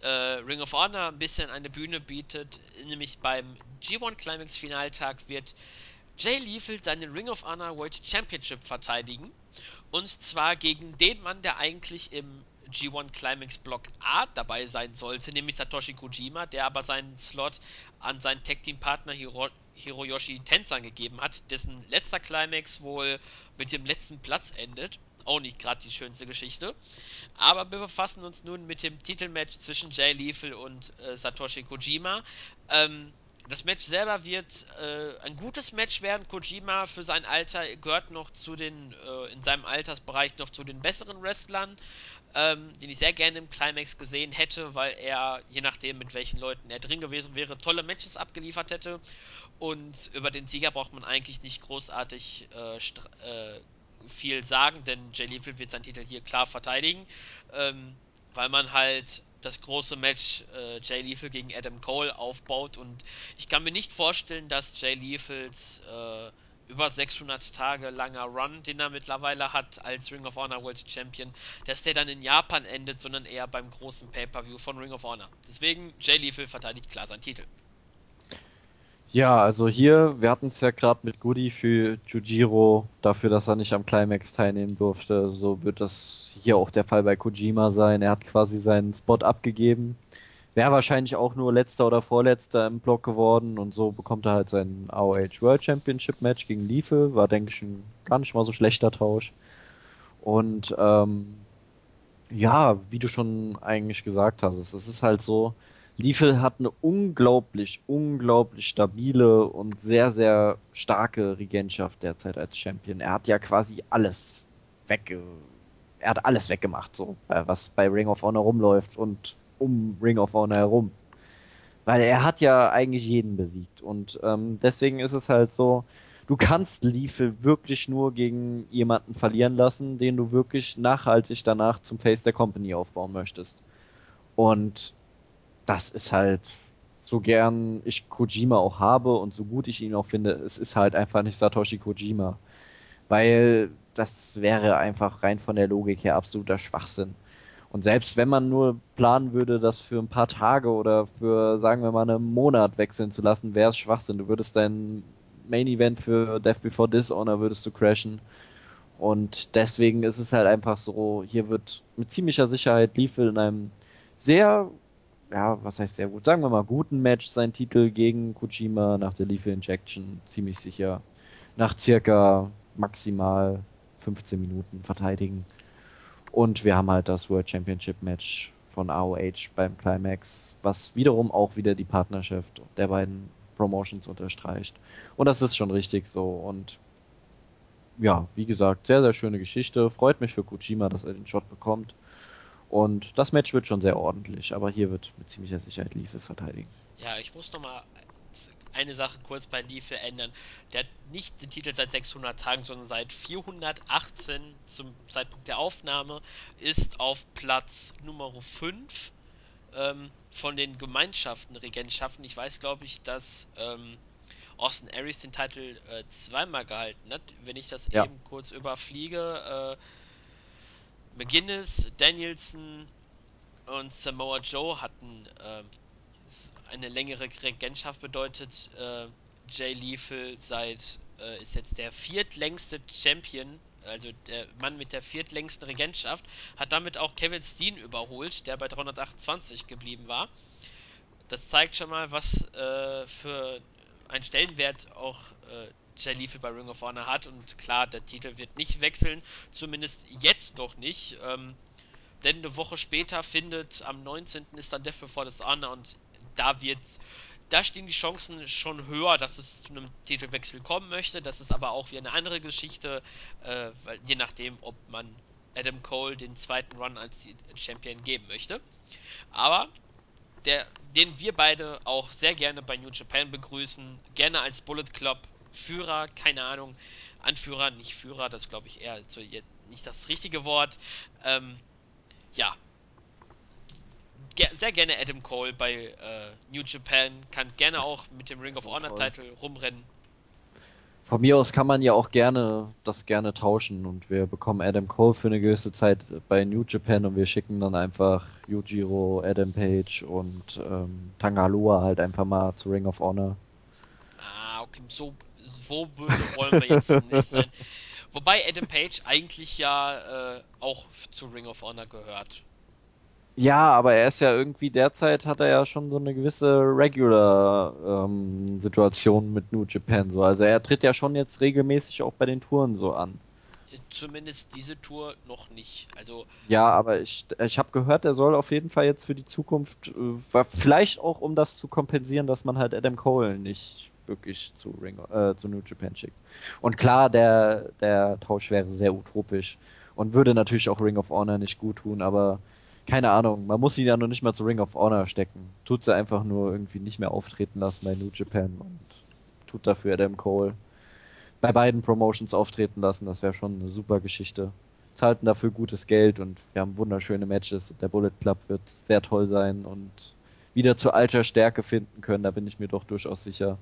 äh, Ring of Honor ein bisschen eine Bühne bietet, nämlich beim G1 Climax Finaltag wird Jay Lethal seinen Ring of Honor World Championship verteidigen. Und zwar gegen den Mann, der eigentlich im G1 Climax Block A dabei sein sollte, nämlich Satoshi Kojima, der aber seinen Slot an seinen Tag Team Partner Hiro Hiroyoshi Tenzan gegeben hat, dessen letzter Climax wohl mit dem letzten Platz endet. Auch nicht gerade die schönste Geschichte. Aber wir befassen uns nun mit dem Titelmatch zwischen Jay Lethal und äh, Satoshi Kojima. Ähm, das Match selber wird äh, ein gutes Match werden. Kojima für sein Alter gehört noch zu den, äh, in seinem Altersbereich noch zu den besseren Wrestlern, ähm, den ich sehr gerne im Climax gesehen hätte, weil er, je nachdem mit welchen Leuten er drin gewesen wäre, tolle Matches abgeliefert hätte. Und über den Sieger braucht man eigentlich nicht großartig äh, äh viel sagen, denn Jay Lethal wird seinen Titel hier klar verteidigen, ähm, weil man halt das große Match äh, Jay Lethal gegen Adam Cole aufbaut und ich kann mir nicht vorstellen, dass Jay Lethals äh, über 600 Tage langer Run, den er mittlerweile hat als Ring of Honor World Champion, dass der dann in Japan endet, sondern eher beim großen Pay-Per-View von Ring of Honor. Deswegen, Jay Lethal verteidigt klar seinen Titel. Ja, also hier, wir hatten es ja gerade mit Goody für Jujiro, dafür, dass er nicht am Climax teilnehmen durfte. So wird das hier auch der Fall bei Kojima sein. Er hat quasi seinen Spot abgegeben. Wäre wahrscheinlich auch nur letzter oder vorletzter im Block geworden und so bekommt er halt sein AOH World Championship Match gegen Liefe. War, denke ich, ein gar nicht mal so schlechter Tausch. Und ähm, ja, wie du schon eigentlich gesagt hast, es ist halt so, Liefel hat eine unglaublich, unglaublich stabile und sehr, sehr starke Regentschaft derzeit als Champion. Er hat ja quasi alles wegge... Er hat alles weggemacht, so, äh, was bei Ring of Honor rumläuft und um Ring of Honor herum. Weil er hat ja eigentlich jeden besiegt. Und ähm, deswegen ist es halt so, du kannst Liefel wirklich nur gegen jemanden verlieren lassen, den du wirklich nachhaltig danach zum Face der Company aufbauen möchtest. Und das ist halt, so gern ich Kojima auch habe und so gut ich ihn auch finde, es ist halt einfach nicht Satoshi Kojima. Weil das wäre einfach rein von der Logik her absoluter Schwachsinn. Und selbst wenn man nur planen würde, das für ein paar Tage oder für, sagen wir mal, einen Monat wechseln zu lassen, wäre es Schwachsinn. Du würdest dein Main Event für Death Before Dishonor würdest du crashen. Und deswegen ist es halt einfach so, hier wird mit ziemlicher Sicherheit Liefel in einem sehr ja, was heißt sehr gut, sagen wir mal guten Match seinen Titel gegen Kojima nach der Lethal Injection ziemlich sicher nach circa maximal 15 Minuten verteidigen. Und wir haben halt das World Championship Match von AOH beim Climax, was wiederum auch wieder die Partnerschaft der beiden Promotions unterstreicht. Und das ist schon richtig so. Und ja, wie gesagt, sehr, sehr schöne Geschichte. Freut mich für Kojima, dass er den Shot bekommt. Und das Match wird schon sehr ordentlich, aber hier wird mit ziemlicher Sicherheit Liefe verteidigen. Ja, ich muss nochmal eine Sache kurz bei Liefe ändern. Der hat nicht den Titel seit 600 Tagen, sondern seit 418 zum Zeitpunkt der Aufnahme, ist auf Platz Nummer 5 ähm, von den Gemeinschaften, Regentschaften. Ich weiß, glaube ich, dass ähm, Austin Aries den Titel äh, zweimal gehalten hat. Wenn ich das ja. eben kurz überfliege, äh, McGuinness, Danielson und Samoa Joe hatten äh, eine längere Regentschaft bedeutet, äh, Jay Lethal seit äh, ist jetzt der viertlängste Champion, also der Mann mit der viertlängsten Regentschaft, hat damit auch Kevin Steen überholt, der bei 328 geblieben war. Das zeigt schon mal, was äh, für einen Stellenwert auch äh, Jay Lethal bei Ring of Honor hat. Und klar, der Titel wird nicht wechseln, zumindest jetzt doch nicht. Ähm, denn eine Woche später findet am 19. ist dann Death Before Dishonor und da wird's da stehen die Chancen schon höher, dass es zu einem Titelwechsel kommen möchte. Das ist aber auch wieder eine andere Geschichte, äh, weil, je nachdem, ob man Adam Cole den zweiten Run als Champion geben möchte. Aber der, den wir beide auch sehr gerne bei New Japan begrüßen, gerne als Bullet Club Führer, keine Ahnung, Anführer, nicht Führer, das glaube ich eher so, nicht das richtige Wort. Ähm, ja, sehr gerne Adam Cole bei äh, New Japan, kann gerne auch mit dem Ring of Honor Titel rumrennen. Von mir aus kann man ja auch gerne das gerne tauschen und wir bekommen Adam Cole für eine gewisse Zeit bei New Japan und wir schicken dann einfach Yujiro, Adam Page und ähm, Tangaloa halt einfach mal zu Ring of Honor. Ah, okay, so, so böse wollen wir jetzt nicht [laughs] sein. Wobei Adam Page eigentlich ja äh, auch zu Ring of Honor gehört. Ja, aber er ist ja irgendwie derzeit hat er ja schon so eine gewisse Regular-Situation ähm, mit New Japan so. Also er tritt ja schon jetzt regelmäßig auch bei den Touren so an. Zumindest diese Tour noch nicht. Also ja, aber ich, ich habe gehört, er soll auf jeden Fall jetzt für die Zukunft, äh, vielleicht auch um das zu kompensieren, dass man halt Adam Cole nicht wirklich zu Ring, äh, zu New Japan schickt. Und klar, der der Tausch wäre sehr utopisch und würde natürlich auch Ring of Honor nicht gut tun, aber keine Ahnung, man muss ihn ja noch nicht mal zu Ring of Honor stecken. Tut sie einfach nur irgendwie nicht mehr auftreten lassen bei New Japan und tut dafür Adam Cole bei beiden Promotions auftreten lassen. Das wäre schon eine super Geschichte. Zahlten dafür gutes Geld und wir haben wunderschöne Matches. Der Bullet Club wird sehr toll sein und wieder zu alter Stärke finden können. Da bin ich mir doch durchaus sicher.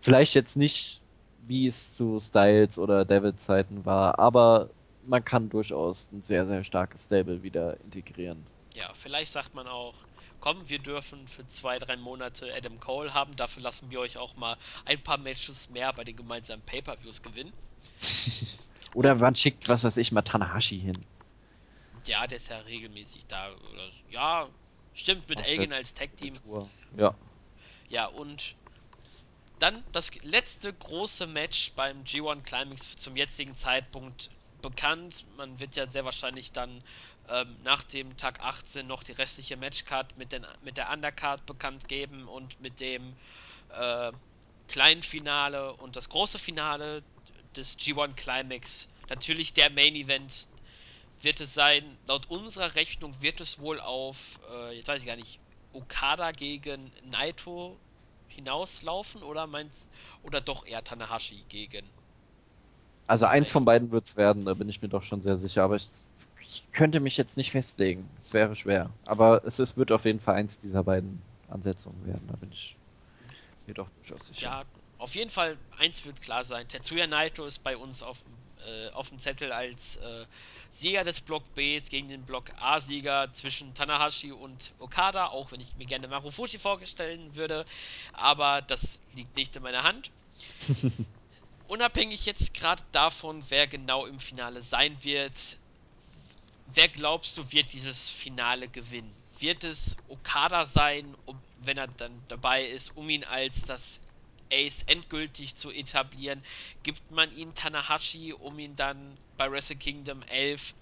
Vielleicht jetzt nicht, wie es zu Styles oder David Zeiten war, aber man kann durchaus ein sehr, sehr starkes Stable wieder integrieren. Ja, vielleicht sagt man auch, komm, wir dürfen für zwei, drei Monate Adam Cole haben, dafür lassen wir euch auch mal ein paar Matches mehr bei den gemeinsamen Pay-Per-Views gewinnen. [laughs] Oder man schickt, was weiß ich, mal Tanahashi hin. Ja, der ist ja regelmäßig da. Ja, stimmt, mit Elgin als Tag-Team. Ja. Ja, und dann das letzte große Match beim G1 Climax zum jetzigen Zeitpunkt bekannt. Man wird ja sehr wahrscheinlich dann ähm, nach dem Tag 18 noch die restliche Matchcard mit, den, mit der Undercard bekannt geben und mit dem äh, kleinen Finale und das große Finale des G1 Climax. Natürlich der Main Event wird es sein. Laut unserer Rechnung wird es wohl auf, äh, jetzt weiß ich gar nicht, Okada gegen Naito hinauslaufen oder meinst oder doch eher Tanahashi gegen also eins von beiden wird es werden, da bin ich mir doch schon sehr sicher. Aber ich, ich könnte mich jetzt nicht festlegen. Es wäre schwer. Aber es ist, wird auf jeden Fall eins dieser beiden Ansetzungen werden. Da bin ich mir doch durchaus sicher. Ja, auf jeden Fall eins wird klar sein. Tetsuya Naito ist bei uns auf, äh, auf dem Zettel als äh, Sieger des Block B gegen den Block A-Sieger zwischen Tanahashi und Okada, auch wenn ich mir gerne Marufushi vorstellen würde. Aber das liegt nicht in meiner Hand. [laughs] unabhängig jetzt gerade davon, wer genau im Finale sein wird, wer glaubst du wird dieses Finale gewinnen? wird es Okada sein, um, wenn er dann dabei ist, um ihn als das Ace endgültig zu etablieren? Gibt man ihn Tanahashi, um ihn dann bei Wrestle Kingdom 11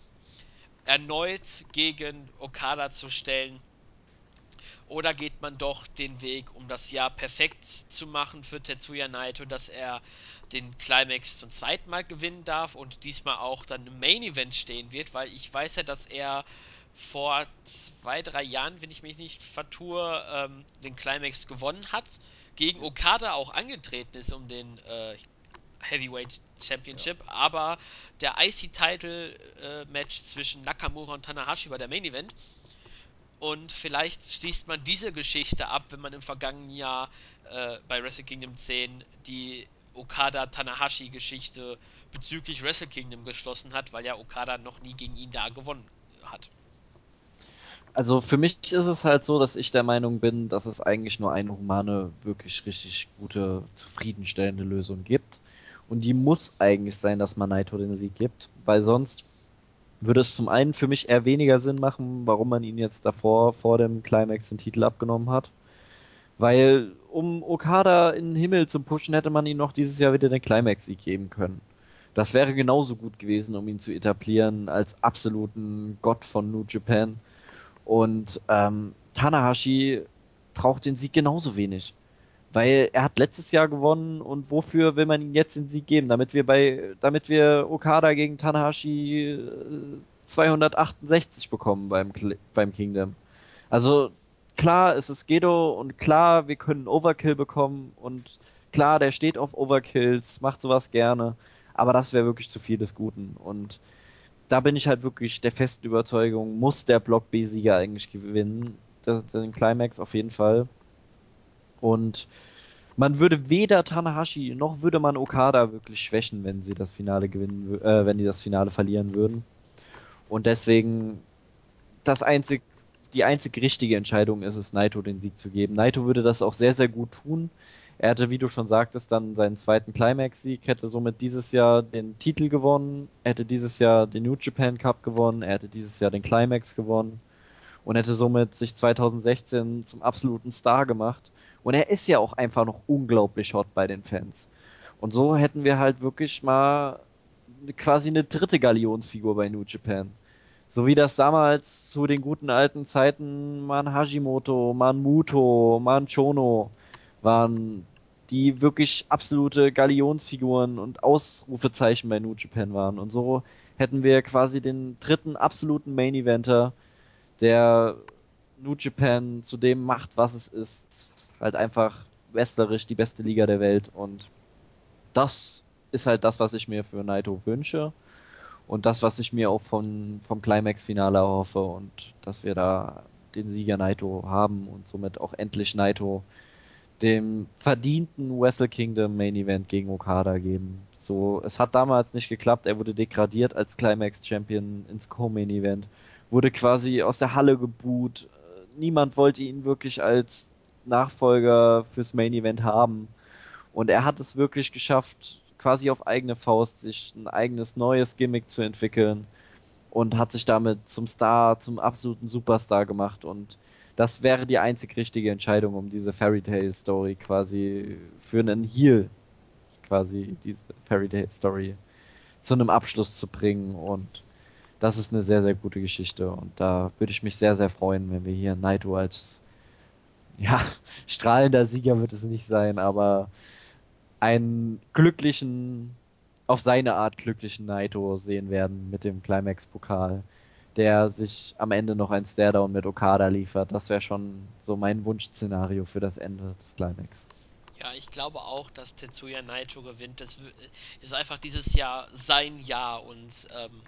erneut gegen Okada zu stellen? Oder geht man doch den Weg, um das Jahr perfekt zu machen für Tetsuya Naito, dass er den Climax zum zweiten Mal gewinnen darf und diesmal auch dann im Main Event stehen wird, weil ich weiß ja, dass er vor zwei, drei Jahren, wenn ich mich nicht vertue, ähm, den Climax gewonnen hat, gegen Okada auch angetreten ist um den äh, Heavyweight Championship, ja. aber der IC-Title-Match äh, zwischen Nakamura und Tanahashi war der Main Event. Und vielleicht schließt man diese Geschichte ab, wenn man im vergangenen Jahr äh, bei Wrestle Kingdom 10 die Okada-Tanahashi-Geschichte bezüglich Wrestle Kingdom geschlossen hat, weil ja Okada noch nie gegen ihn da gewonnen hat. Also für mich ist es halt so, dass ich der Meinung bin, dass es eigentlich nur eine humane, wirklich richtig gute, zufriedenstellende Lösung gibt. Und die muss eigentlich sein, dass man Naito den Sieg gibt, weil sonst würde es zum einen für mich eher weniger Sinn machen, warum man ihn jetzt davor, vor dem Climax, den Titel abgenommen hat. Weil, um Okada in den Himmel zu pushen, hätte man ihm noch dieses Jahr wieder den Climax-Sieg geben können. Das wäre genauso gut gewesen, um ihn zu etablieren als absoluten Gott von New Japan. Und ähm, Tanahashi braucht den Sieg genauso wenig. Weil er hat letztes Jahr gewonnen und wofür will man ihm jetzt den Sieg geben? Damit wir bei, damit wir Okada gegen Tanahashi 268 äh, bekommen beim, beim Kingdom. Also klar, es ist Gedo und klar, wir können Overkill bekommen und klar, der steht auf Overkills, macht sowas gerne, aber das wäre wirklich zu viel des Guten und da bin ich halt wirklich der festen Überzeugung, muss der Block B-Sieger eigentlich gewinnen, den Climax auf jeden Fall. Und man würde weder Tanahashi noch würde man Okada wirklich schwächen, wenn sie das Finale gewinnen, äh, wenn die das Finale verlieren würden. Und deswegen das einzig, die einzig richtige Entscheidung ist es, Naito den Sieg zu geben. Naito würde das auch sehr, sehr gut tun. Er hätte, wie du schon sagtest, dann seinen zweiten Climax-Sieg, hätte somit dieses Jahr den Titel gewonnen, hätte dieses Jahr den New Japan Cup gewonnen, er hätte dieses Jahr den Climax gewonnen und hätte somit sich 2016 zum absoluten Star gemacht. Und er ist ja auch einfach noch unglaublich hot bei den Fans. Und so hätten wir halt wirklich mal quasi eine dritte Galionsfigur bei New Japan. So wie das damals zu den guten alten Zeiten Man Hashimoto, Man Muto, Man Chono waren, die wirklich absolute Galionsfiguren und Ausrufezeichen bei New Japan waren. Und so hätten wir quasi den dritten absoluten Main Eventer, der New Japan zu dem macht, was es ist. Halt einfach wrestlerisch die beste Liga der Welt. Und das ist halt das, was ich mir für Naito wünsche. Und das, was ich mir auch von, vom Climax-Finale erhoffe. Und dass wir da den Sieger Naito haben und somit auch endlich Naito dem verdienten Wrestle Kingdom Main Event gegen Okada geben. So, es hat damals nicht geklappt, er wurde degradiert als Climax Champion ins Co-Main Event, wurde quasi aus der Halle geboot, niemand wollte ihn wirklich als Nachfolger fürs Main Event haben. Und er hat es wirklich geschafft, quasi auf eigene Faust sich ein eigenes neues Gimmick zu entwickeln und hat sich damit zum Star, zum absoluten Superstar gemacht. Und das wäre die einzig richtige Entscheidung, um diese Fairy Tale Story quasi für einen Heal, quasi diese Fairy Tale Story zu einem Abschluss zu bringen. Und das ist eine sehr, sehr gute Geschichte. Und da würde ich mich sehr, sehr freuen, wenn wir hier Naito ja, strahlender Sieger wird es nicht sein, aber einen glücklichen, auf seine Art glücklichen Naito sehen werden mit dem Climax-Pokal, der sich am Ende noch ein Stairdown mit Okada liefert. Das wäre schon so mein Wunschszenario für das Ende des Climax. Ja, ich glaube auch, dass Tetsuya Naito gewinnt. Das ist einfach dieses Jahr sein Jahr und ähm,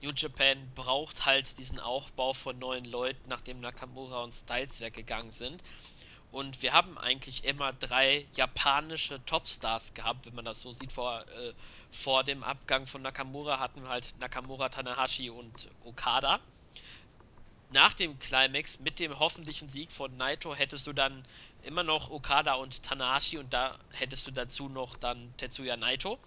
New Japan braucht halt diesen Aufbau von neuen Leuten, nachdem Nakamura und Styles weggegangen sind. Und wir haben eigentlich immer drei japanische Topstars gehabt, wenn man das so sieht. Vor, äh, vor dem Abgang von Nakamura hatten wir halt Nakamura, Tanahashi und Okada. Nach dem Climax mit dem hoffentlichen Sieg von Naito hättest du dann immer noch Okada und Tanahashi und da hättest du dazu noch dann Tetsuya Naito.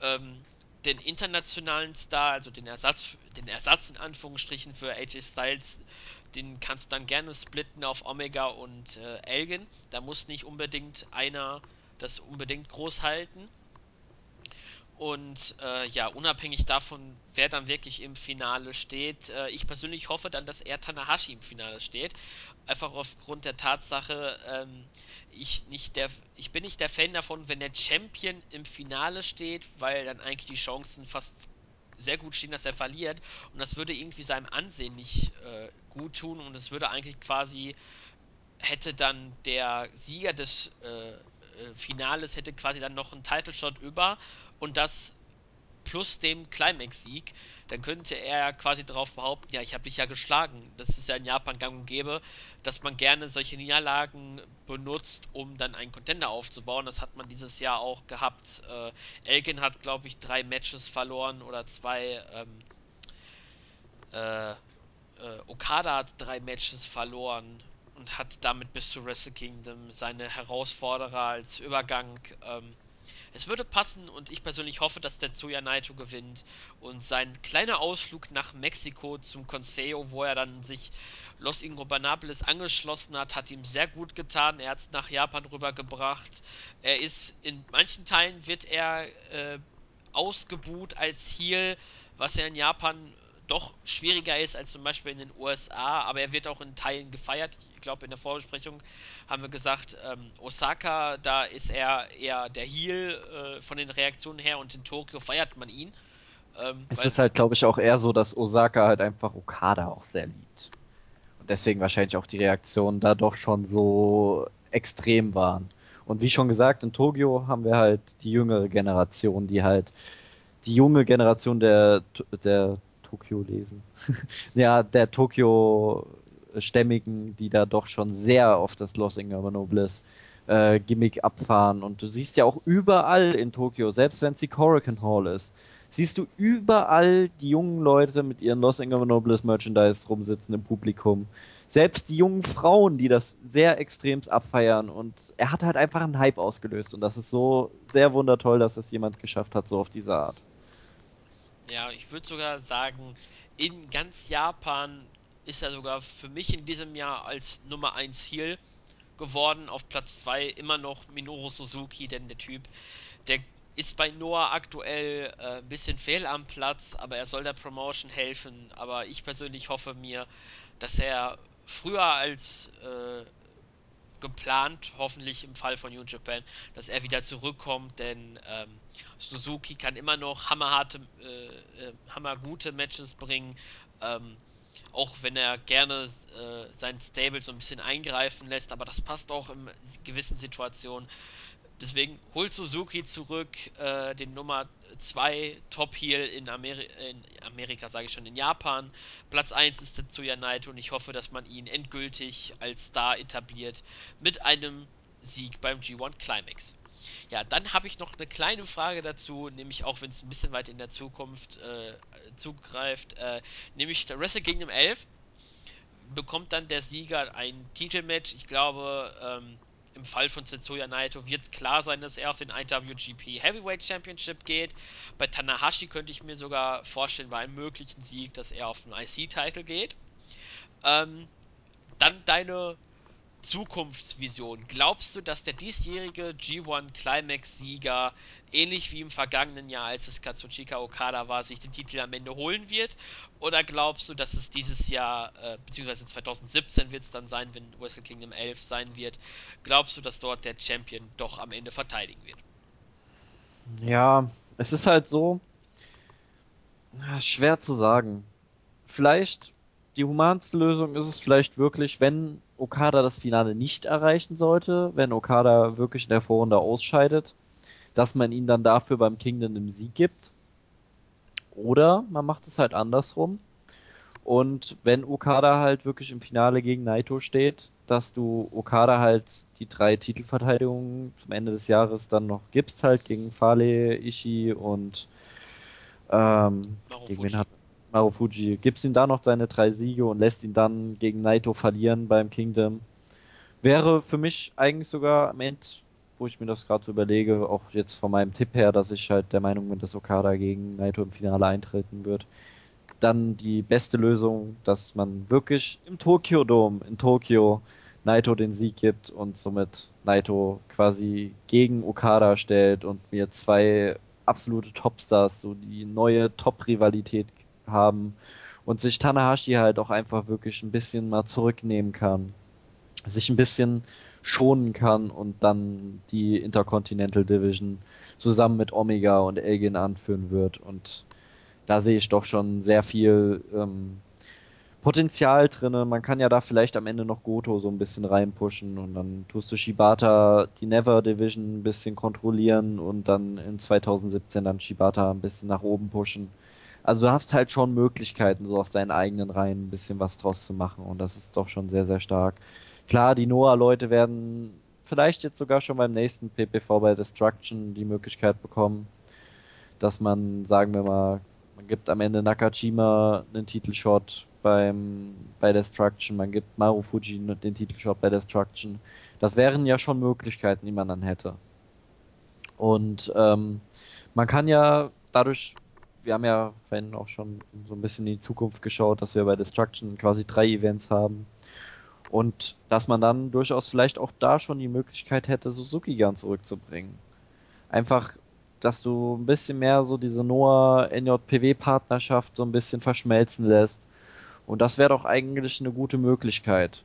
Ähm, den internationalen Star, also den Ersatz, den Ersatz in Anführungsstrichen für AJ Styles, den kannst du dann gerne splitten auf Omega und äh, Elgin. Da muss nicht unbedingt einer das unbedingt groß halten. Und äh, ja, unabhängig davon, wer dann wirklich im Finale steht, äh, ich persönlich hoffe dann, dass er Tanahashi im Finale steht. Einfach aufgrund der Tatsache, ähm, ich, nicht der, ich bin nicht der Fan davon, wenn der Champion im Finale steht, weil dann eigentlich die Chancen fast sehr gut stehen, dass er verliert. Und das würde irgendwie seinem Ansehen nicht äh, gut tun und es würde eigentlich quasi, hätte dann der Sieger des äh, äh, Finales hätte quasi dann noch einen Title Shot über und das plus dem Climax-Sieg, dann könnte er quasi darauf behaupten, ja, ich habe dich ja geschlagen. Das ist ja in Japan gang und gäbe, dass man gerne solche Niederlagen benutzt, um dann einen Contender aufzubauen. Das hat man dieses Jahr auch gehabt. Äh, Elgin hat, glaube ich, drei Matches verloren oder zwei. Ähm, äh, äh, Okada hat drei Matches verloren und hat damit bis zu Wrestle Kingdom seine Herausforderer als Übergang. Ähm, es würde passen und ich persönlich hoffe, dass der Tsuya Naito gewinnt und sein kleiner Ausflug nach Mexiko zum Consejo, wo er dann sich Los Ingobernables angeschlossen hat, hat ihm sehr gut getan. Er hat es nach Japan rübergebracht. Er ist in manchen Teilen wird er äh, ausgebuht als Heel, was er in Japan doch schwieriger ist als zum Beispiel in den USA, aber er wird auch in Teilen gefeiert. Ich glaube, in der Vorbesprechung haben wir gesagt, ähm, Osaka, da ist er eher der Heel äh, von den Reaktionen her und in Tokio feiert man ihn. Ähm, es ist halt, glaube ich, auch eher so, dass Osaka halt einfach Okada auch sehr liebt. Und deswegen wahrscheinlich auch die Reaktionen da doch schon so extrem waren. Und wie schon gesagt, in Tokio haben wir halt die jüngere Generation, die halt die junge Generation der, der Tokio lesen. [laughs] ja, der Tokio-Stämmigen, die da doch schon sehr auf das Los Ingobernables äh, Gimmick abfahren. Und du siehst ja auch überall in Tokio, selbst wenn es die Korakuen Hall ist, siehst du überall die jungen Leute mit ihren Los Ingobernables Merchandise rumsitzen im Publikum. Selbst die jungen Frauen, die das sehr extremst abfeiern. Und er hat halt einfach einen Hype ausgelöst. Und das ist so sehr wundertoll, dass es jemand geschafft hat, so auf diese Art. Ja, ich würde sogar sagen, in ganz Japan ist er sogar für mich in diesem Jahr als Nummer 1 Heel geworden. Auf Platz 2 immer noch Minoru Suzuki, denn der Typ, der ist bei Noah aktuell äh, ein bisschen fehl am Platz, aber er soll der Promotion helfen. Aber ich persönlich hoffe mir, dass er früher als äh, geplant, hoffentlich im Fall von New Japan, dass er wieder zurückkommt, denn ähm, Suzuki kann immer noch hammerharte, äh, äh, hammergute Matches bringen. Ähm, auch wenn er gerne äh, sein Stable so ein bisschen eingreifen lässt, aber das passt auch in gewissen Situationen. Deswegen holt Suzuki zurück äh, den Nummer 2 Top Heel in, Ameri in Amerika, sage ich schon, in Japan. Platz 1 ist Tetsuya Naito und ich hoffe, dass man ihn endgültig als Star etabliert mit einem Sieg beim G1 Climax. Ja, dann habe ich noch eine kleine Frage dazu, nämlich auch wenn es ein bisschen weit in der Zukunft äh, zugreift, äh, nämlich der Wrestle Kingdom 11 bekommt dann der Sieger ein Titelmatch. Ich glaube, ähm, im Fall von Tetsuya Naito wird klar sein, dass er auf den IWGP Heavyweight Championship geht. Bei Tanahashi könnte ich mir sogar vorstellen, bei einem möglichen Sieg, dass er auf den IC-Titel geht. Ähm, dann deine Zukunftsvision. Glaubst du, dass der diesjährige G1 Climax-Sieger, ähnlich wie im vergangenen Jahr, als es Katsuchika Okada war, sich den Titel am Ende holen wird? Oder glaubst du, dass es dieses Jahr, äh, beziehungsweise 2017 wird es dann sein, wenn Wrestle Kingdom 11 sein wird, glaubst du, dass dort der Champion doch am Ende verteidigen wird? Ja, es ist halt so, schwer zu sagen. Vielleicht die humanste Lösung ist es vielleicht wirklich, wenn Okada das Finale nicht erreichen sollte, wenn Okada wirklich in der Vorrunde ausscheidet, dass man ihn dann dafür beim Kingdom im Sieg gibt. Oder man macht es halt andersrum. Und wenn Okada halt wirklich im Finale gegen Naito steht, dass du Okada halt die drei Titelverteidigungen zum Ende des Jahres dann noch gibst, halt gegen Fale, Ishii und ähm, gegen wen hat Marufuji, gibst ihm da noch seine drei Siege und lässt ihn dann gegen Naito verlieren beim Kingdom. Wäre für mich eigentlich sogar am Ende wo ich mir das gerade so überlege, auch jetzt von meinem Tipp her, dass ich halt der Meinung bin, dass Okada gegen Naito im Finale eintreten wird. Dann die beste Lösung, dass man wirklich im Tokyo Dome in Tokio Naito den Sieg gibt und somit Naito quasi gegen Okada stellt und mir zwei absolute Topstars, so die neue Top-Rivalität haben und sich Tanahashi halt auch einfach wirklich ein bisschen mal zurücknehmen kann, sich ein bisschen schonen kann und dann die Intercontinental Division zusammen mit Omega und Elgin anführen wird und da sehe ich doch schon sehr viel ähm, Potenzial drinne. Man kann ja da vielleicht am Ende noch Goto so ein bisschen reinpushen und dann tust du Shibata die Never Division ein bisschen kontrollieren und dann in 2017 dann Shibata ein bisschen nach oben pushen. Also du hast halt schon Möglichkeiten, so aus deinen eigenen Reihen ein bisschen was draus zu machen und das ist doch schon sehr, sehr stark. Klar, die Noah-Leute werden vielleicht jetzt sogar schon beim nächsten PPV bei Destruction die Möglichkeit bekommen, dass man, sagen wir mal, man gibt am Ende Nakajima einen Titelshot beim, bei Destruction, man gibt Maru Fuji den Titelshot bei Destruction. Das wären ja schon Möglichkeiten, die man dann hätte. Und ähm, man kann ja dadurch wir haben ja vorhin auch schon so ein bisschen in die Zukunft geschaut, dass wir bei Destruction quasi drei Events haben. Und dass man dann durchaus vielleicht auch da schon die Möglichkeit hätte, Suzuki gern zurückzubringen. Einfach, dass du ein bisschen mehr so diese Noah-NJPW-Partnerschaft so ein bisschen verschmelzen lässt. Und das wäre doch eigentlich eine gute Möglichkeit.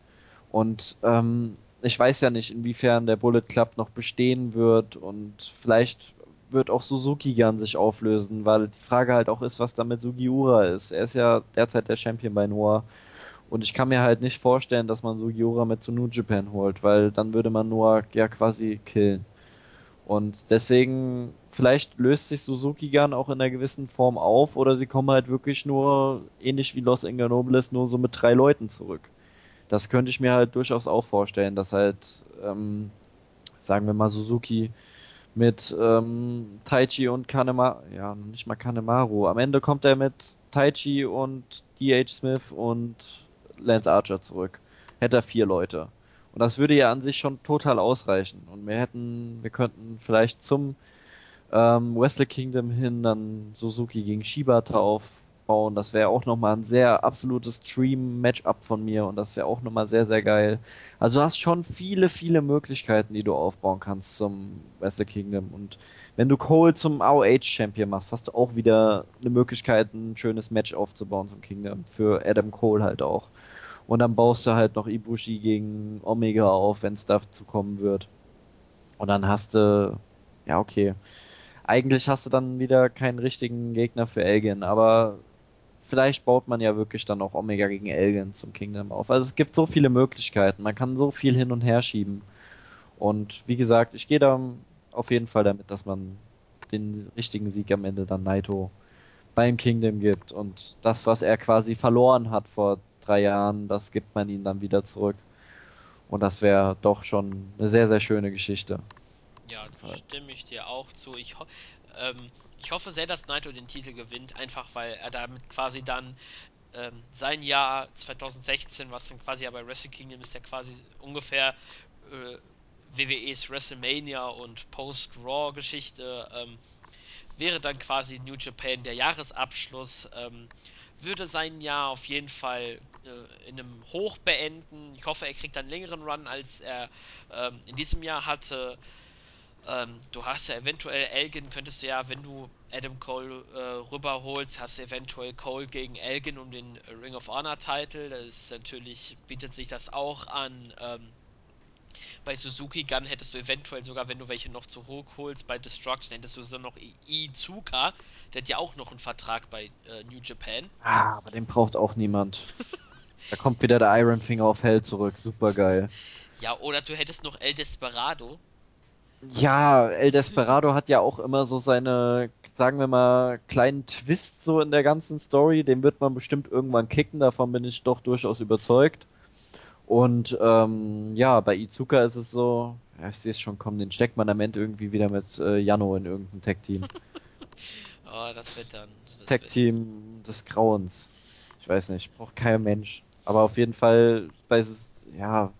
Und ähm, ich weiß ja nicht, inwiefern der Bullet Club noch bestehen wird und vielleicht wird auch Suzuki gern sich auflösen, weil die Frage halt auch ist, was da mit Sugiura ist. Er ist ja derzeit der Champion bei Noah. Und ich kann mir halt nicht vorstellen, dass man Sugiura mit zu New Japan holt, weil dann würde man Noah ja quasi killen. Und deswegen, vielleicht löst sich Suzuki gern auch in einer gewissen Form auf oder sie kommen halt wirklich nur, ähnlich wie Los Inganobles, nur so mit drei Leuten zurück. Das könnte ich mir halt durchaus auch vorstellen, dass halt, ähm, sagen wir mal, Suzuki mit ähm, Taichi und Kanemaru, ja, nicht mal Kanemaru. Am Ende kommt er mit Taichi und D.H. Smith und Lance Archer zurück. Hätte er vier Leute. Und das würde ja an sich schon total ausreichen. Und wir hätten, wir könnten vielleicht zum ähm, Wrestle Kingdom hin dann Suzuki gegen Shibata auf, aufbauen. Das wäre auch nochmal ein sehr absolutes Stream-Matchup von mir und das wäre auch nochmal sehr, sehr geil. Also du hast schon viele, viele Möglichkeiten, die du aufbauen kannst zum Wrestle Kingdom. Und wenn du Cole zum ROH-Champion machst, hast du auch wieder eine Möglichkeit, ein schönes Match aufzubauen zum Kingdom. Für Adam Cole halt auch. Und dann baust du halt noch Ibushi gegen Omega auf, wenn es dazu kommen wird. Und dann hast du, ja, okay. Eigentlich hast du dann wieder keinen richtigen Gegner für Elgin, aber vielleicht baut man ja wirklich dann auch Omega gegen Elgin zum Kingdom auf. Also es gibt so viele Möglichkeiten, man kann so viel hin und her schieben. Und wie gesagt, ich gehe da auf jeden Fall damit, dass man den richtigen Sieg am Ende dann Naito beim Kingdom gibt. Und das, was er quasi verloren hat vor drei Jahren, das gibt man ihm dann wieder zurück. Und das wäre doch schon eine sehr, sehr schöne Geschichte. Ja, stimme ich dir auch zu. Ich, ähm, ich hoffe sehr, dass Naito den Titel gewinnt, einfach weil er damit quasi dann ähm, sein Jahr 2016, was dann quasi ja bei Wrestle Kingdom ist, ja quasi ungefähr äh, WWEs WrestleMania und Post-Raw-Geschichte, ähm, wäre dann quasi New Japan der Jahresabschluss. Ähm, würde sein Jahr auf jeden Fall äh, in einem Hoch beenden. Ich hoffe, er kriegt einen längeren Run, als er ähm, in diesem Jahr hatte. Ähm, du hast ja eventuell Elgin, könntest du ja, wenn du Adam Cole äh, rüberholst, hast du eventuell Cole gegen Elgin um den Ring of Honor Title. Das ist natürlich, bietet sich das auch an. Ähm, bei Suzuki Gun hättest du eventuell sogar, wenn du welche noch zurückholst, bei Destruction hättest du so noch Izuka, der hat ja auch noch einen Vertrag bei äh, New Japan. Ah, aber den braucht auch niemand. da kommt wieder der Iron Finger auf Hell zurück, super geil. Ja, oder du hättest noch El Desperado, Ja, El Desperado hat ja auch immer so seine, sagen wir mal, kleinen Twist so in der ganzen Story. Den wird man bestimmt irgendwann kicken, davon bin ich doch durchaus überzeugt. Und ähm, ja, bei Izuka ist es so, ja, ich sehe es schon kommen, den steckt man am Ende irgendwie wieder mit äh, Jano in irgendein Tag-Team. [laughs] oh, das wird dann. Tag-Team des Grauens. Ich weiß nicht, braucht kein Mensch. Aber auf jeden Fall, bei, ja,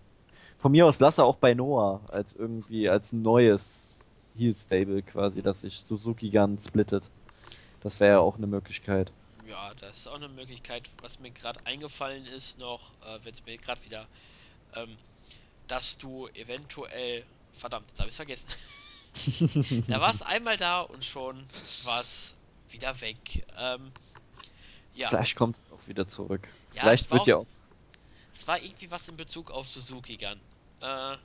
Von mir aus lasse auch bei Noah als irgendwie als neues Heel Stable quasi, dass sich Suzuki Gun splittet. Das wäre ja auch eine Möglichkeit. Ja, das ist auch eine Möglichkeit. Was mir gerade eingefallen ist noch, äh, wenn es mir gerade wieder, ähm, dass du eventuell, verdammt, jetzt habe ich vergessen. [laughs] da war es einmal da und schon war es wieder weg. Ähm, ja, Vielleicht kommt es auch wieder zurück. ja, es Vielleicht wird ja auch. Es war irgendwie was in Bezug auf Suzuki Gun. Äh,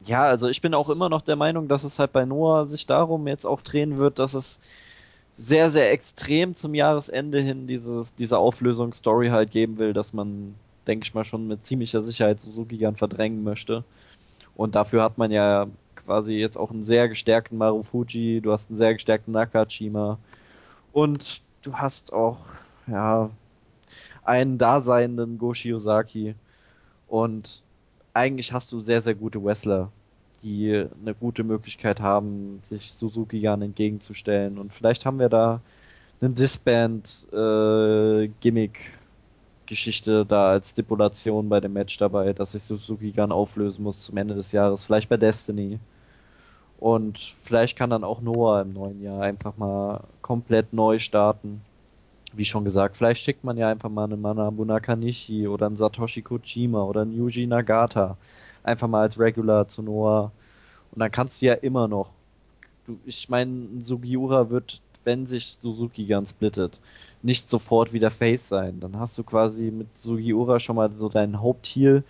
Ja, also ich bin auch immer noch der Meinung, dass es halt bei Noah sich darum jetzt auch drehen wird, dass es sehr, sehr extrem zum Jahresende hin dieses, diese Auflösungsstory halt geben will, dass man, denke ich mal, schon mit ziemlicher Sicherheit Suzuki Gun verdrängen möchte. Und dafür hat man ja quasi jetzt auch einen sehr gestärkten Marufuji, du hast einen sehr gestärkten Nakajima und du hast auch, ja, einen daseinenden Go Shiozaki. Und eigentlich hast du sehr, sehr gute Wrestler, die eine gute Möglichkeit haben, sich Suzuki Gun entgegenzustellen. Und vielleicht haben wir da einen Disband-Gimmick-Geschichte da als Stipulation bei dem Match dabei, dass sich Suzuki Gun auflösen muss zum Ende des Jahres. Vielleicht bei Destiny. Und vielleicht kann dann auch Noah im neuen Jahr einfach mal komplett neu starten. Wie schon gesagt, vielleicht schickt man ja einfach mal einen Manabu Nakanishi oder einen Satoshi Kojima oder einen Yuji Nagata einfach mal als Regular zu Noah. Und dann kannst du ja immer noch. Du, ich meine, Sugiura wird, wenn sich Suzuki ganz splittet, nicht sofort wieder Face sein. Dann hast du quasi mit Sugiura schon mal so deinen Hauptheal,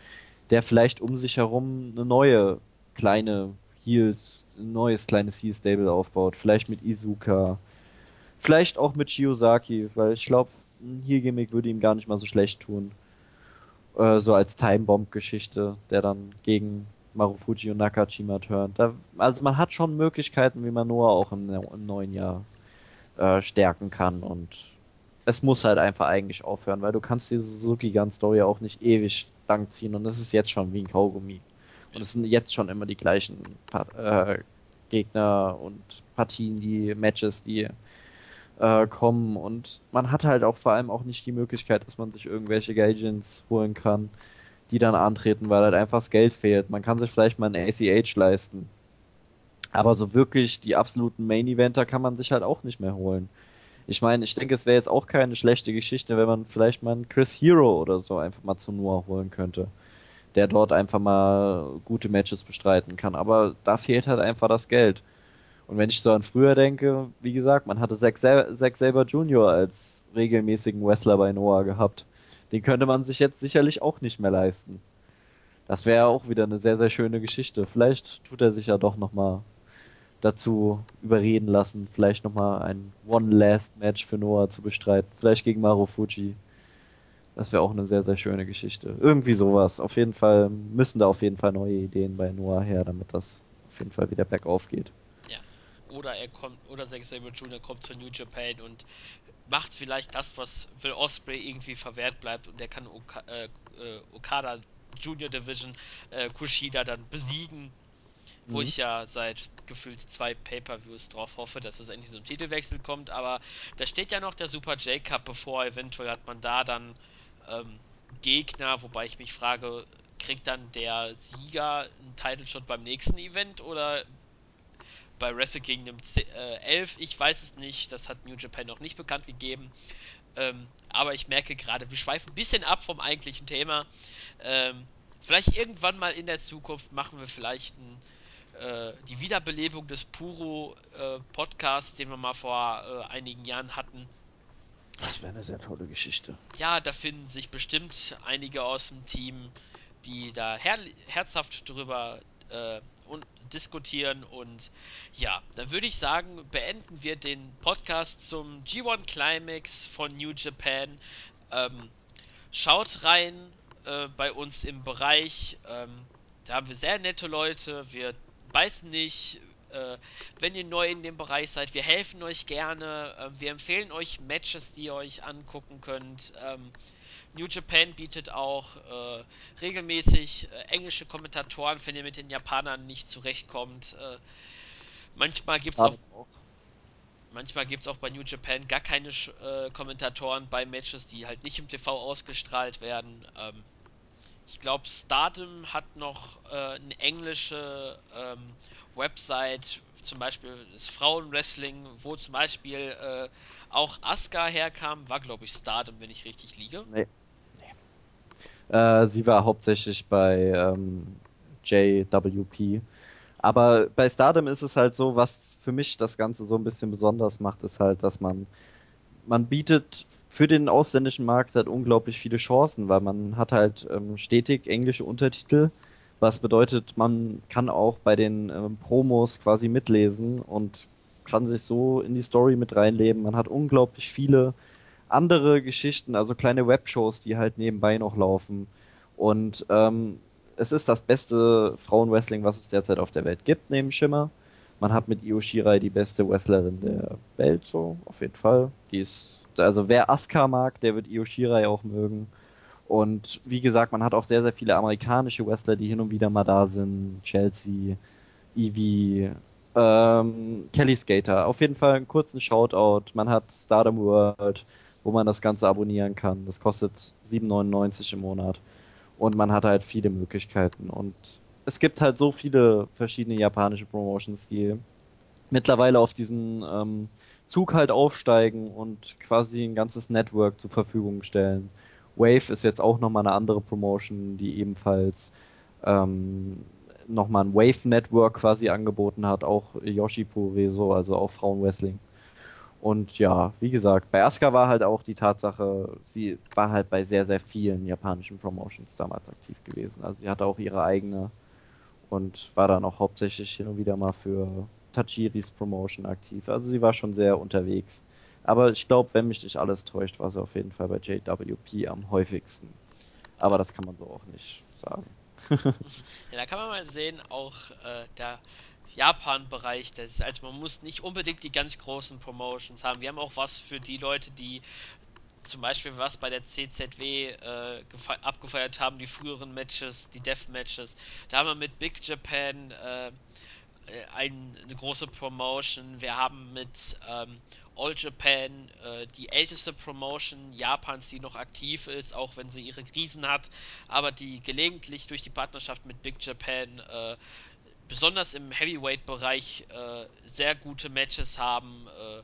der vielleicht um sich herum eine neue kleine Heel, ein neues kleines Heel-Stable aufbaut. Vielleicht mit Izuka. Vielleicht auch mit Shiozaki, weil ich glaube, ein Heel-Gimmick würde ihm gar nicht mal so schlecht tun. Äh, so als Time-Bomb-Geschichte, der dann gegen Marufuji und Nakajima turnt. Da, also man hat schon Möglichkeiten, wie man Noah auch im, im neuen Jahr äh, stärken kann und es muss halt einfach eigentlich aufhören, weil du kannst diese Suzuki-Gun-Story auch nicht ewig lang ziehen und das ist jetzt schon wie ein Kaugummi. Und es sind jetzt schon immer die gleichen pa äh, Gegner und Partien, die Matches, die äh, kommen. Und man hat halt auch vor allem auch nicht die Möglichkeit, dass man sich irgendwelche Gaijins holen kann, die dann antreten, weil halt einfach das Geld fehlt. Man kann sich vielleicht mal einen ACH leisten. Aber so wirklich die absoluten Main-Eventer kann man sich halt auch nicht mehr holen. Ich meine, ich denke, es wäre jetzt auch keine schlechte Geschichte, wenn man vielleicht mal einen Chris Hero oder so einfach mal zu Noah holen könnte. Der dort einfach mal gute Matches bestreiten kann. Aber da fehlt halt einfach das Geld. Und wenn ich so an früher denke, wie gesagt, man hatte Zack, Sel Zack Saber Jr. als regelmäßigen Wrestler bei Noah gehabt. Den könnte man sich jetzt sicherlich auch nicht mehr leisten. Das wäre auch wieder eine sehr, sehr schöne Geschichte. Vielleicht tut er sich ja doch nochmal dazu überreden lassen, vielleicht nochmal ein One Last Match für Noah zu bestreiten. Vielleicht gegen Marufuji. Das wäre auch eine sehr, sehr schöne Geschichte. Irgendwie sowas. Auf jeden Fall müssen da auf jeden Fall neue Ideen bei Noah her, damit das auf jeden Fall wieder bergauf geht. Oder er kommt, oder Zack Sabre Jr. kommt zu New Japan und macht vielleicht das, was Will Osprey irgendwie verwehrt bleibt und der kann Oka äh, äh, Okada Junior Division äh, Kushida dann besiegen, wo Mhm. ich ja seit gefühlt zwei Pay-Per-Views drauf hoffe, dass es endlich so ein Titelwechsel kommt, aber da steht ja noch der Super J-Cup bevor, eventuell hat man da dann ähm, Gegner, wobei ich mich frage, kriegt dann der Sieger einen Title Shot beim nächsten Event oder bei Wrestle Kingdom 10, äh, 11? Ich weiß es nicht, das hat New Japan noch nicht bekannt gegeben. Ähm, aber ich merke gerade, wir schweifen ein bisschen ab vom eigentlichen Thema. Ähm, vielleicht irgendwann mal in der Zukunft machen wir vielleicht ein, äh, die Wiederbelebung des Puro äh, den wir mal vor äh, einigen Jahren hatten. Das wäre eine sehr tolle Geschichte. Ja, da finden sich bestimmt einige aus dem Team, die da her herzhaft drüber äh, diskutieren. Und ja, dann würde ich sagen, beenden wir den Podcast zum G1 Climax von New Japan. Ähm, schaut rein äh, bei uns im Bereich. Ähm, da haben wir sehr nette Leute. Wir beißen nicht. Äh, wenn ihr neu in dem Bereich seid, wir helfen euch gerne. Äh, wir empfehlen euch Matches, die ihr euch angucken könnt. Ähm, New Japan bietet auch äh, regelmäßig äh, englische Kommentatoren, wenn ihr mit den Japanern nicht zurechtkommt. Äh, manchmal gibt es auch auch. Manchmal gibt auch bei New Japan gar keine äh, Kommentatoren bei Matches, die halt nicht im TV ausgestrahlt werden. Ähm, Ich glaube, Stardom hat noch äh, eine englische ähm, Website, zum Beispiel das Frauenwrestling, wo zum Beispiel äh, auch Asuka herkam, war glaube ich Stardom, wenn ich richtig liege. Nee. Äh, sie war hauptsächlich bei ähm, JWP. Aber bei Stardom ist es halt so, was für mich das Ganze so ein bisschen besonders macht, ist halt, dass man, man bietet für den ausländischen Markt halt unglaublich viele Chancen, weil man hat halt ähm, stetig englische Untertitel, was bedeutet, man kann auch bei den ähm, Promos quasi mitlesen und kann sich so in die Story mit reinleben. Man hat unglaublich viele andere Geschichten, also kleine Webshows, die halt nebenbei noch laufen. Und ähm, es ist das beste Frauenwrestling, was es derzeit auf der Welt gibt, neben Schimmer. Man hat mit Io Shirai die beste Wrestlerin der Welt, so auf jeden Fall. Die ist, also wer Asuka mag, der wird Io Shirai auch mögen. Und wie gesagt, man hat auch sehr, sehr viele amerikanische Wrestler, die hin und wieder mal da sind. Chelsea, Evie, ähm, Kelly Skater. Auf jeden Fall einen kurzen Shoutout. Man hat Stardom World, wo man das Ganze abonnieren kann. Das kostet 7,99 im Monat. Und man hat halt viele Möglichkeiten. Und es gibt halt so viele verschiedene japanische Promotions, die mittlerweile auf diesen ähm, Zug halt aufsteigen und quasi ein ganzes Network zur Verfügung stellen. Wave ist jetzt auch nochmal eine andere Promotion, die ebenfalls ähm, nochmal ein Wave Network quasi angeboten hat, auch Yoshipure so, also auch Frauenwrestling. Und ja, wie gesagt, bei Asuka war halt auch die Tatsache, sie war halt bei sehr, sehr vielen japanischen Promotions damals aktiv gewesen. Also sie hatte auch ihre eigene und war dann auch hauptsächlich hin und wieder mal für Tachiris Promotion aktiv. Also sie war schon sehr unterwegs. Aber ich glaube, wenn mich nicht alles täuscht, war sie auf jeden Fall bei JWP am häufigsten. Aber das kann man so auch nicht sagen. [laughs] ja, da kann man mal sehen, auch äh, der Japan-Bereich, das also man muss nicht unbedingt die ganz großen Promotions haben. Wir haben auch was für die Leute, die zum Beispiel was bei der CZW äh, abgefeiert haben, die früheren Matches, die Death-Matches. Da haben wir mit Big Japan äh, ein, eine große Promotion. Wir haben mit ähm, All Japan äh, die älteste Promotion Japans, die noch aktiv ist, auch wenn sie ihre Krisen hat, aber die gelegentlich durch die Partnerschaft mit Big Japan äh, besonders im Heavyweight-Bereich äh, sehr gute Matches haben. Äh,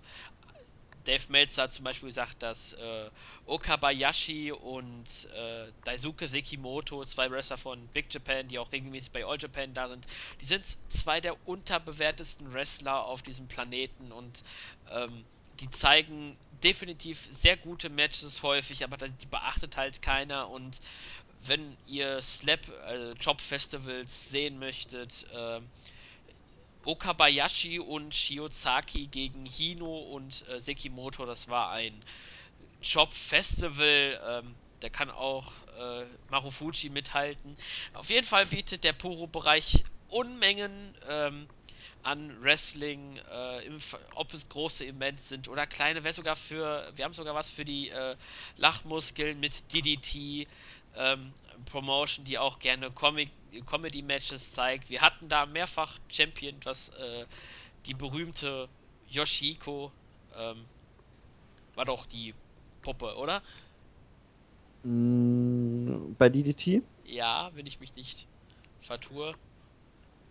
Dave Meltzer hat zum Beispiel gesagt, dass äh, Okabayashi und äh, Daisuke Sekimoto, zwei Wrestler von Big Japan, die auch regelmäßig bei All Japan da sind, die sind zwei der unterbewertesten Wrestler auf diesem Planeten und ähm, die zeigen definitiv sehr gute Matches häufig, aber die beachtet halt keiner und wenn ihr Slap äh, Job Festivals sehen möchtet, äh, Okabayashi und Shiozaki gegen Hino und äh, Sekimoto, das war ein Job Festival. Ähm, da kann auch äh, Marufuji mithalten. Auf jeden Fall bietet der Puro-Bereich Unmengen ähm, an Wrestling, äh, im, ob es große Events sind oder kleine, wer sogar für, wir haben sogar was für die äh, Lachmuskeln mit DDT, ähm, Promotion, die auch gerne Comic Comedy-Matches zeigt. Wir hatten da mehrfach Champion, was äh, die berühmte Yoshiko ähm, war doch die Puppe, oder? Mm, bei DDT? Ja, wenn ich mich nicht vertue.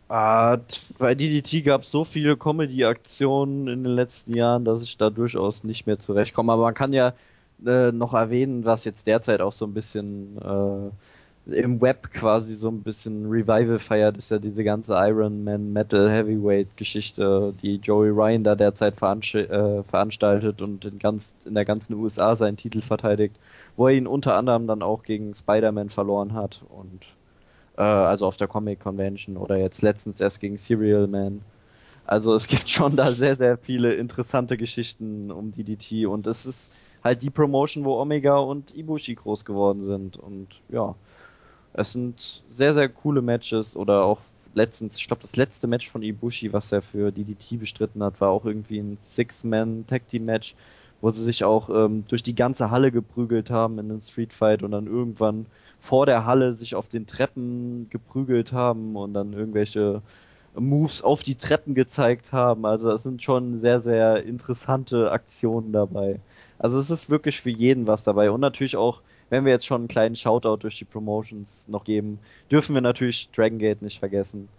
Ah, bei DDT gab es so viele Comedy-Aktionen in den letzten Jahren, dass ich da durchaus nicht mehr zurechtkomme. Aber man kann ja äh, noch erwähnen, was jetzt derzeit auch so ein bisschen äh, im Web quasi so ein bisschen Revival feiert, ist ja diese ganze Iron Man Metal Heavyweight Geschichte, die Joey Ryan da derzeit veranst äh, veranstaltet und in, ganz, in der ganzen USA seinen Titel verteidigt, wo er ihn unter anderem dann auch gegen Spider-Man verloren hat und äh, also auf der Comic Convention oder jetzt letztens erst gegen Serial Man. Also es gibt schon da sehr, sehr viele interessante Geschichten um DDT und es ist halt die Promotion, wo Omega und Ibushi groß geworden sind und ja, es sind sehr, sehr coole Matches oder auch letztens, ich glaube das letzte Match von Ibushi, was er für DDT bestritten hat, war auch irgendwie ein Six-Man-Tag-Team-Match, wo sie sich auch ähm, durch die ganze Halle geprügelt haben in einem Streetfight und dann irgendwann vor der Halle sich auf den Treppen geprügelt haben und dann irgendwelche Moves auf die Treppen gezeigt haben. Also das sind schon sehr, sehr interessante Aktionen dabei. Also es ist wirklich für jeden was dabei. Und natürlich auch wenn wir jetzt schon einen kleinen Shoutout durch die Promotions noch geben, dürfen wir natürlich Dragon Gate nicht vergessen.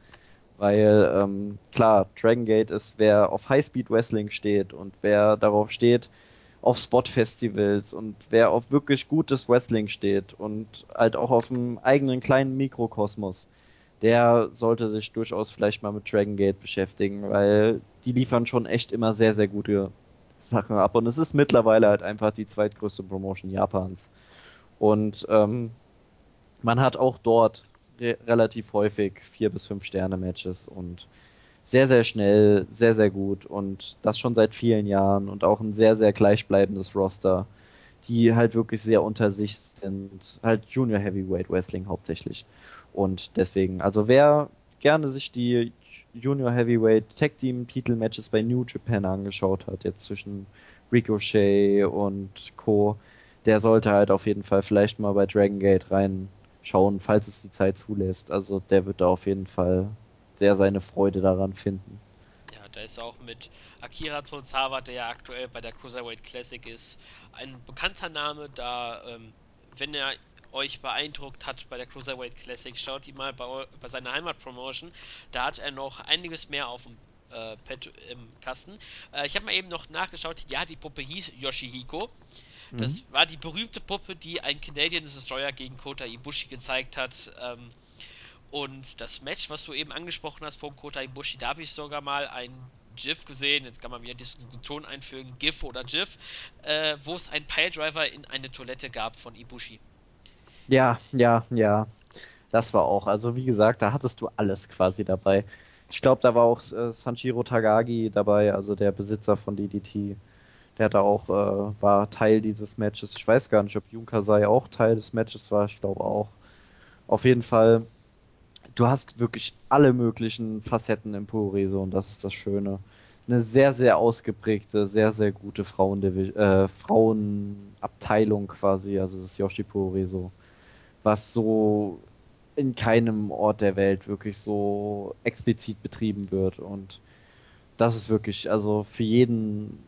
Weil, ähm, klar, Dragon Gate ist, wer auf Highspeed Wrestling steht und wer darauf steht, auf Spot-Festivals und wer auf wirklich gutes Wrestling steht und halt auch auf einem eigenen kleinen Mikrokosmos, der sollte sich durchaus vielleicht mal mit Dragon Gate beschäftigen, weil die liefern schon echt immer sehr, sehr gute Sachen ab. Und es ist mittlerweile halt einfach die zweitgrößte Promotion Japans. Und ähm, man hat auch dort re relativ häufig vier bis fünf Sterne Matches und sehr, sehr schnell, sehr, sehr gut und das schon seit vielen Jahren und auch ein sehr, sehr gleichbleibendes Roster, die halt wirklich sehr unter sich sind, halt Junior Heavyweight Wrestling hauptsächlich. Und deswegen, also wer gerne sich die Junior Heavyweight Tag Team Titelmatches bei New Japan angeschaut hat, jetzt zwischen Ricochet und Co., der sollte halt auf jeden Fall vielleicht mal bei Dragon Gate reinschauen, falls es die Zeit zulässt. Also der wird da auf jeden Fall sehr seine Freude daran finden. Ja, da ist auch mit Akira Tozawa, der ja aktuell bei der Cruiserweight Classic ist, ein bekannter Name, da, ähm, wenn er euch beeindruckt hat bei der Cruiserweight Classic, schaut ihn mal bei, bei seiner Heimatpromotion. Da hat er noch einiges mehr auf dem äh, Pad im Kasten. Äh, ich habe mal eben noch nachgeschaut, ja, die Puppe hieß Yoshihiko. Mhm. Das war die berühmte Puppe, die ein Canadian Destroyer gegen Kota Ibushi gezeigt hat. Ähm, und das Match, was du eben angesprochen hast von Kota Ibushi, da habe ich sogar mal ein GIF gesehen, jetzt kann man wieder diesen Ton einfügen, GIF oder GIF, äh, wo es einen Piledriver in eine Toilette gab von Ibushi. Ja, ja, ja. Das war auch. Also wie gesagt, da hattest du alles quasi dabei. Ich glaube, da war auch äh, Sanjiro Tagagi dabei, also der Besitzer von DDT. Der da auch äh, war Teil dieses Matches. Ich weiß gar nicht, ob Jun Kasai auch Teil des Matches war. Ich glaube auch. Auf jeden Fall du hast wirklich alle möglichen Facetten im Puroreso und das ist das Schöne. Eine sehr, sehr ausgeprägte, sehr, sehr gute Frauendivi äh, Frauenabteilung quasi, also das Yoshi Puroreso, was so in keinem Ort der Welt wirklich so explizit betrieben wird und das ist wirklich, also für jeden,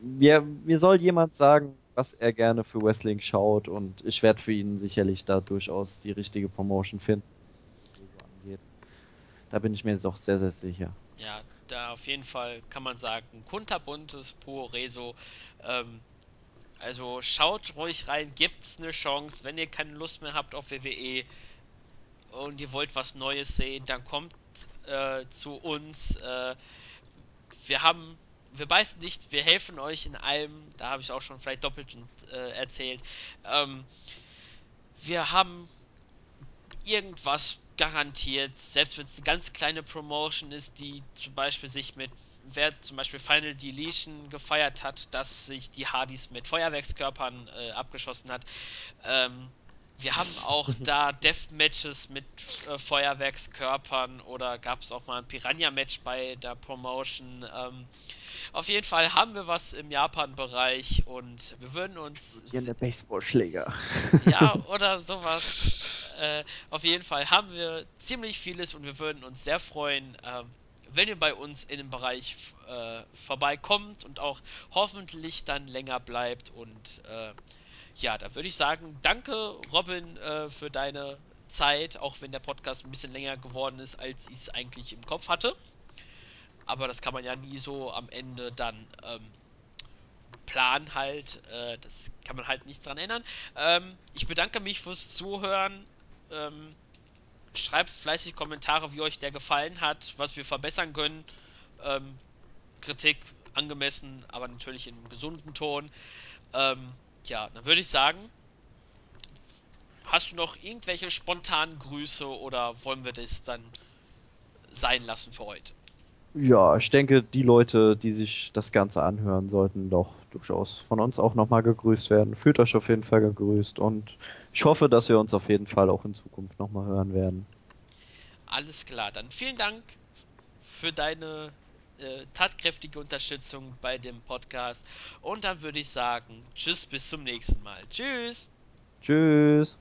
mir, mir soll jemand sagen, was er gerne für Wrestling schaut und ich werde für ihn sicherlich da durchaus die richtige Promotion finden. Da bin ich mir auch sehr, sehr sicher. Ja, da auf jeden Fall kann man sagen, kunterbuntes Puroreso. Ähm, also schaut ruhig rein, gibt's eine Chance. Wenn ihr keine Lust mehr habt auf WWE und ihr wollt was Neues sehen, dann kommt äh, zu uns. Äh, wir haben, wir beißen nicht, wir helfen euch in allem. Da habe ich auch schon vielleicht doppelt äh, erzählt. Ähm, wir haben irgendwas garantiert, selbst wenn es eine ganz kleine Promotion ist, die zum Beispiel sich mit, wer zum Beispiel Final Deletion gefeiert hat, dass sich die Hardys mit Feuerwerkskörpern äh, abgeschossen hat. Ähm, wir haben auch [laughs] da Deathmatches mit äh, Feuerwerkskörpern oder gab es auch mal ein Piranha-Match bei der Promotion. Ähm, auf jeden Fall haben wir was im Japan-Bereich und wir würden uns Explodierende Baseballschläger. [laughs] ja, [laughs] oder sowas. Äh, auf jeden Fall haben wir ziemlich vieles und wir würden uns sehr freuen, ähm, wenn ihr bei uns in dem Bereich äh, vorbeikommt und auch hoffentlich dann länger bleibt. Und äh, ja, da würde ich sagen, danke Robin äh, für deine Zeit, auch wenn der Podcast ein bisschen länger geworden ist, als ich es eigentlich im Kopf hatte. Aber das kann man ja nie so am Ende dann ähm, Plan halt. Äh, das kann man halt nichts dran ändern. Ähm, ich bedanke mich fürs Zuhören. Ähm, schreibt fleißig Kommentare, wie euch der gefallen hat, was wir verbessern können. Ähm, Kritik angemessen, aber natürlich in einem gesunden Ton. Ähm, ja, dann würde ich sagen, hast du noch irgendwelche spontanen Grüße oder wollen wir das dann sein lassen für heute? Ja, ich denke, die Leute, die sich das Ganze anhören, sollten doch durchaus von uns auch nochmal gegrüßt werden. Fühlt euch auf jeden Fall gegrüßt und ich hoffe, dass wir uns auf jeden Fall auch in Zukunft nochmal hören werden. Alles klar, dann vielen Dank für deine äh, tatkräftige Unterstützung bei dem Podcast. Und dann würde ich sagen, tschüss, bis zum nächsten Mal. Tschüss. Tschüss.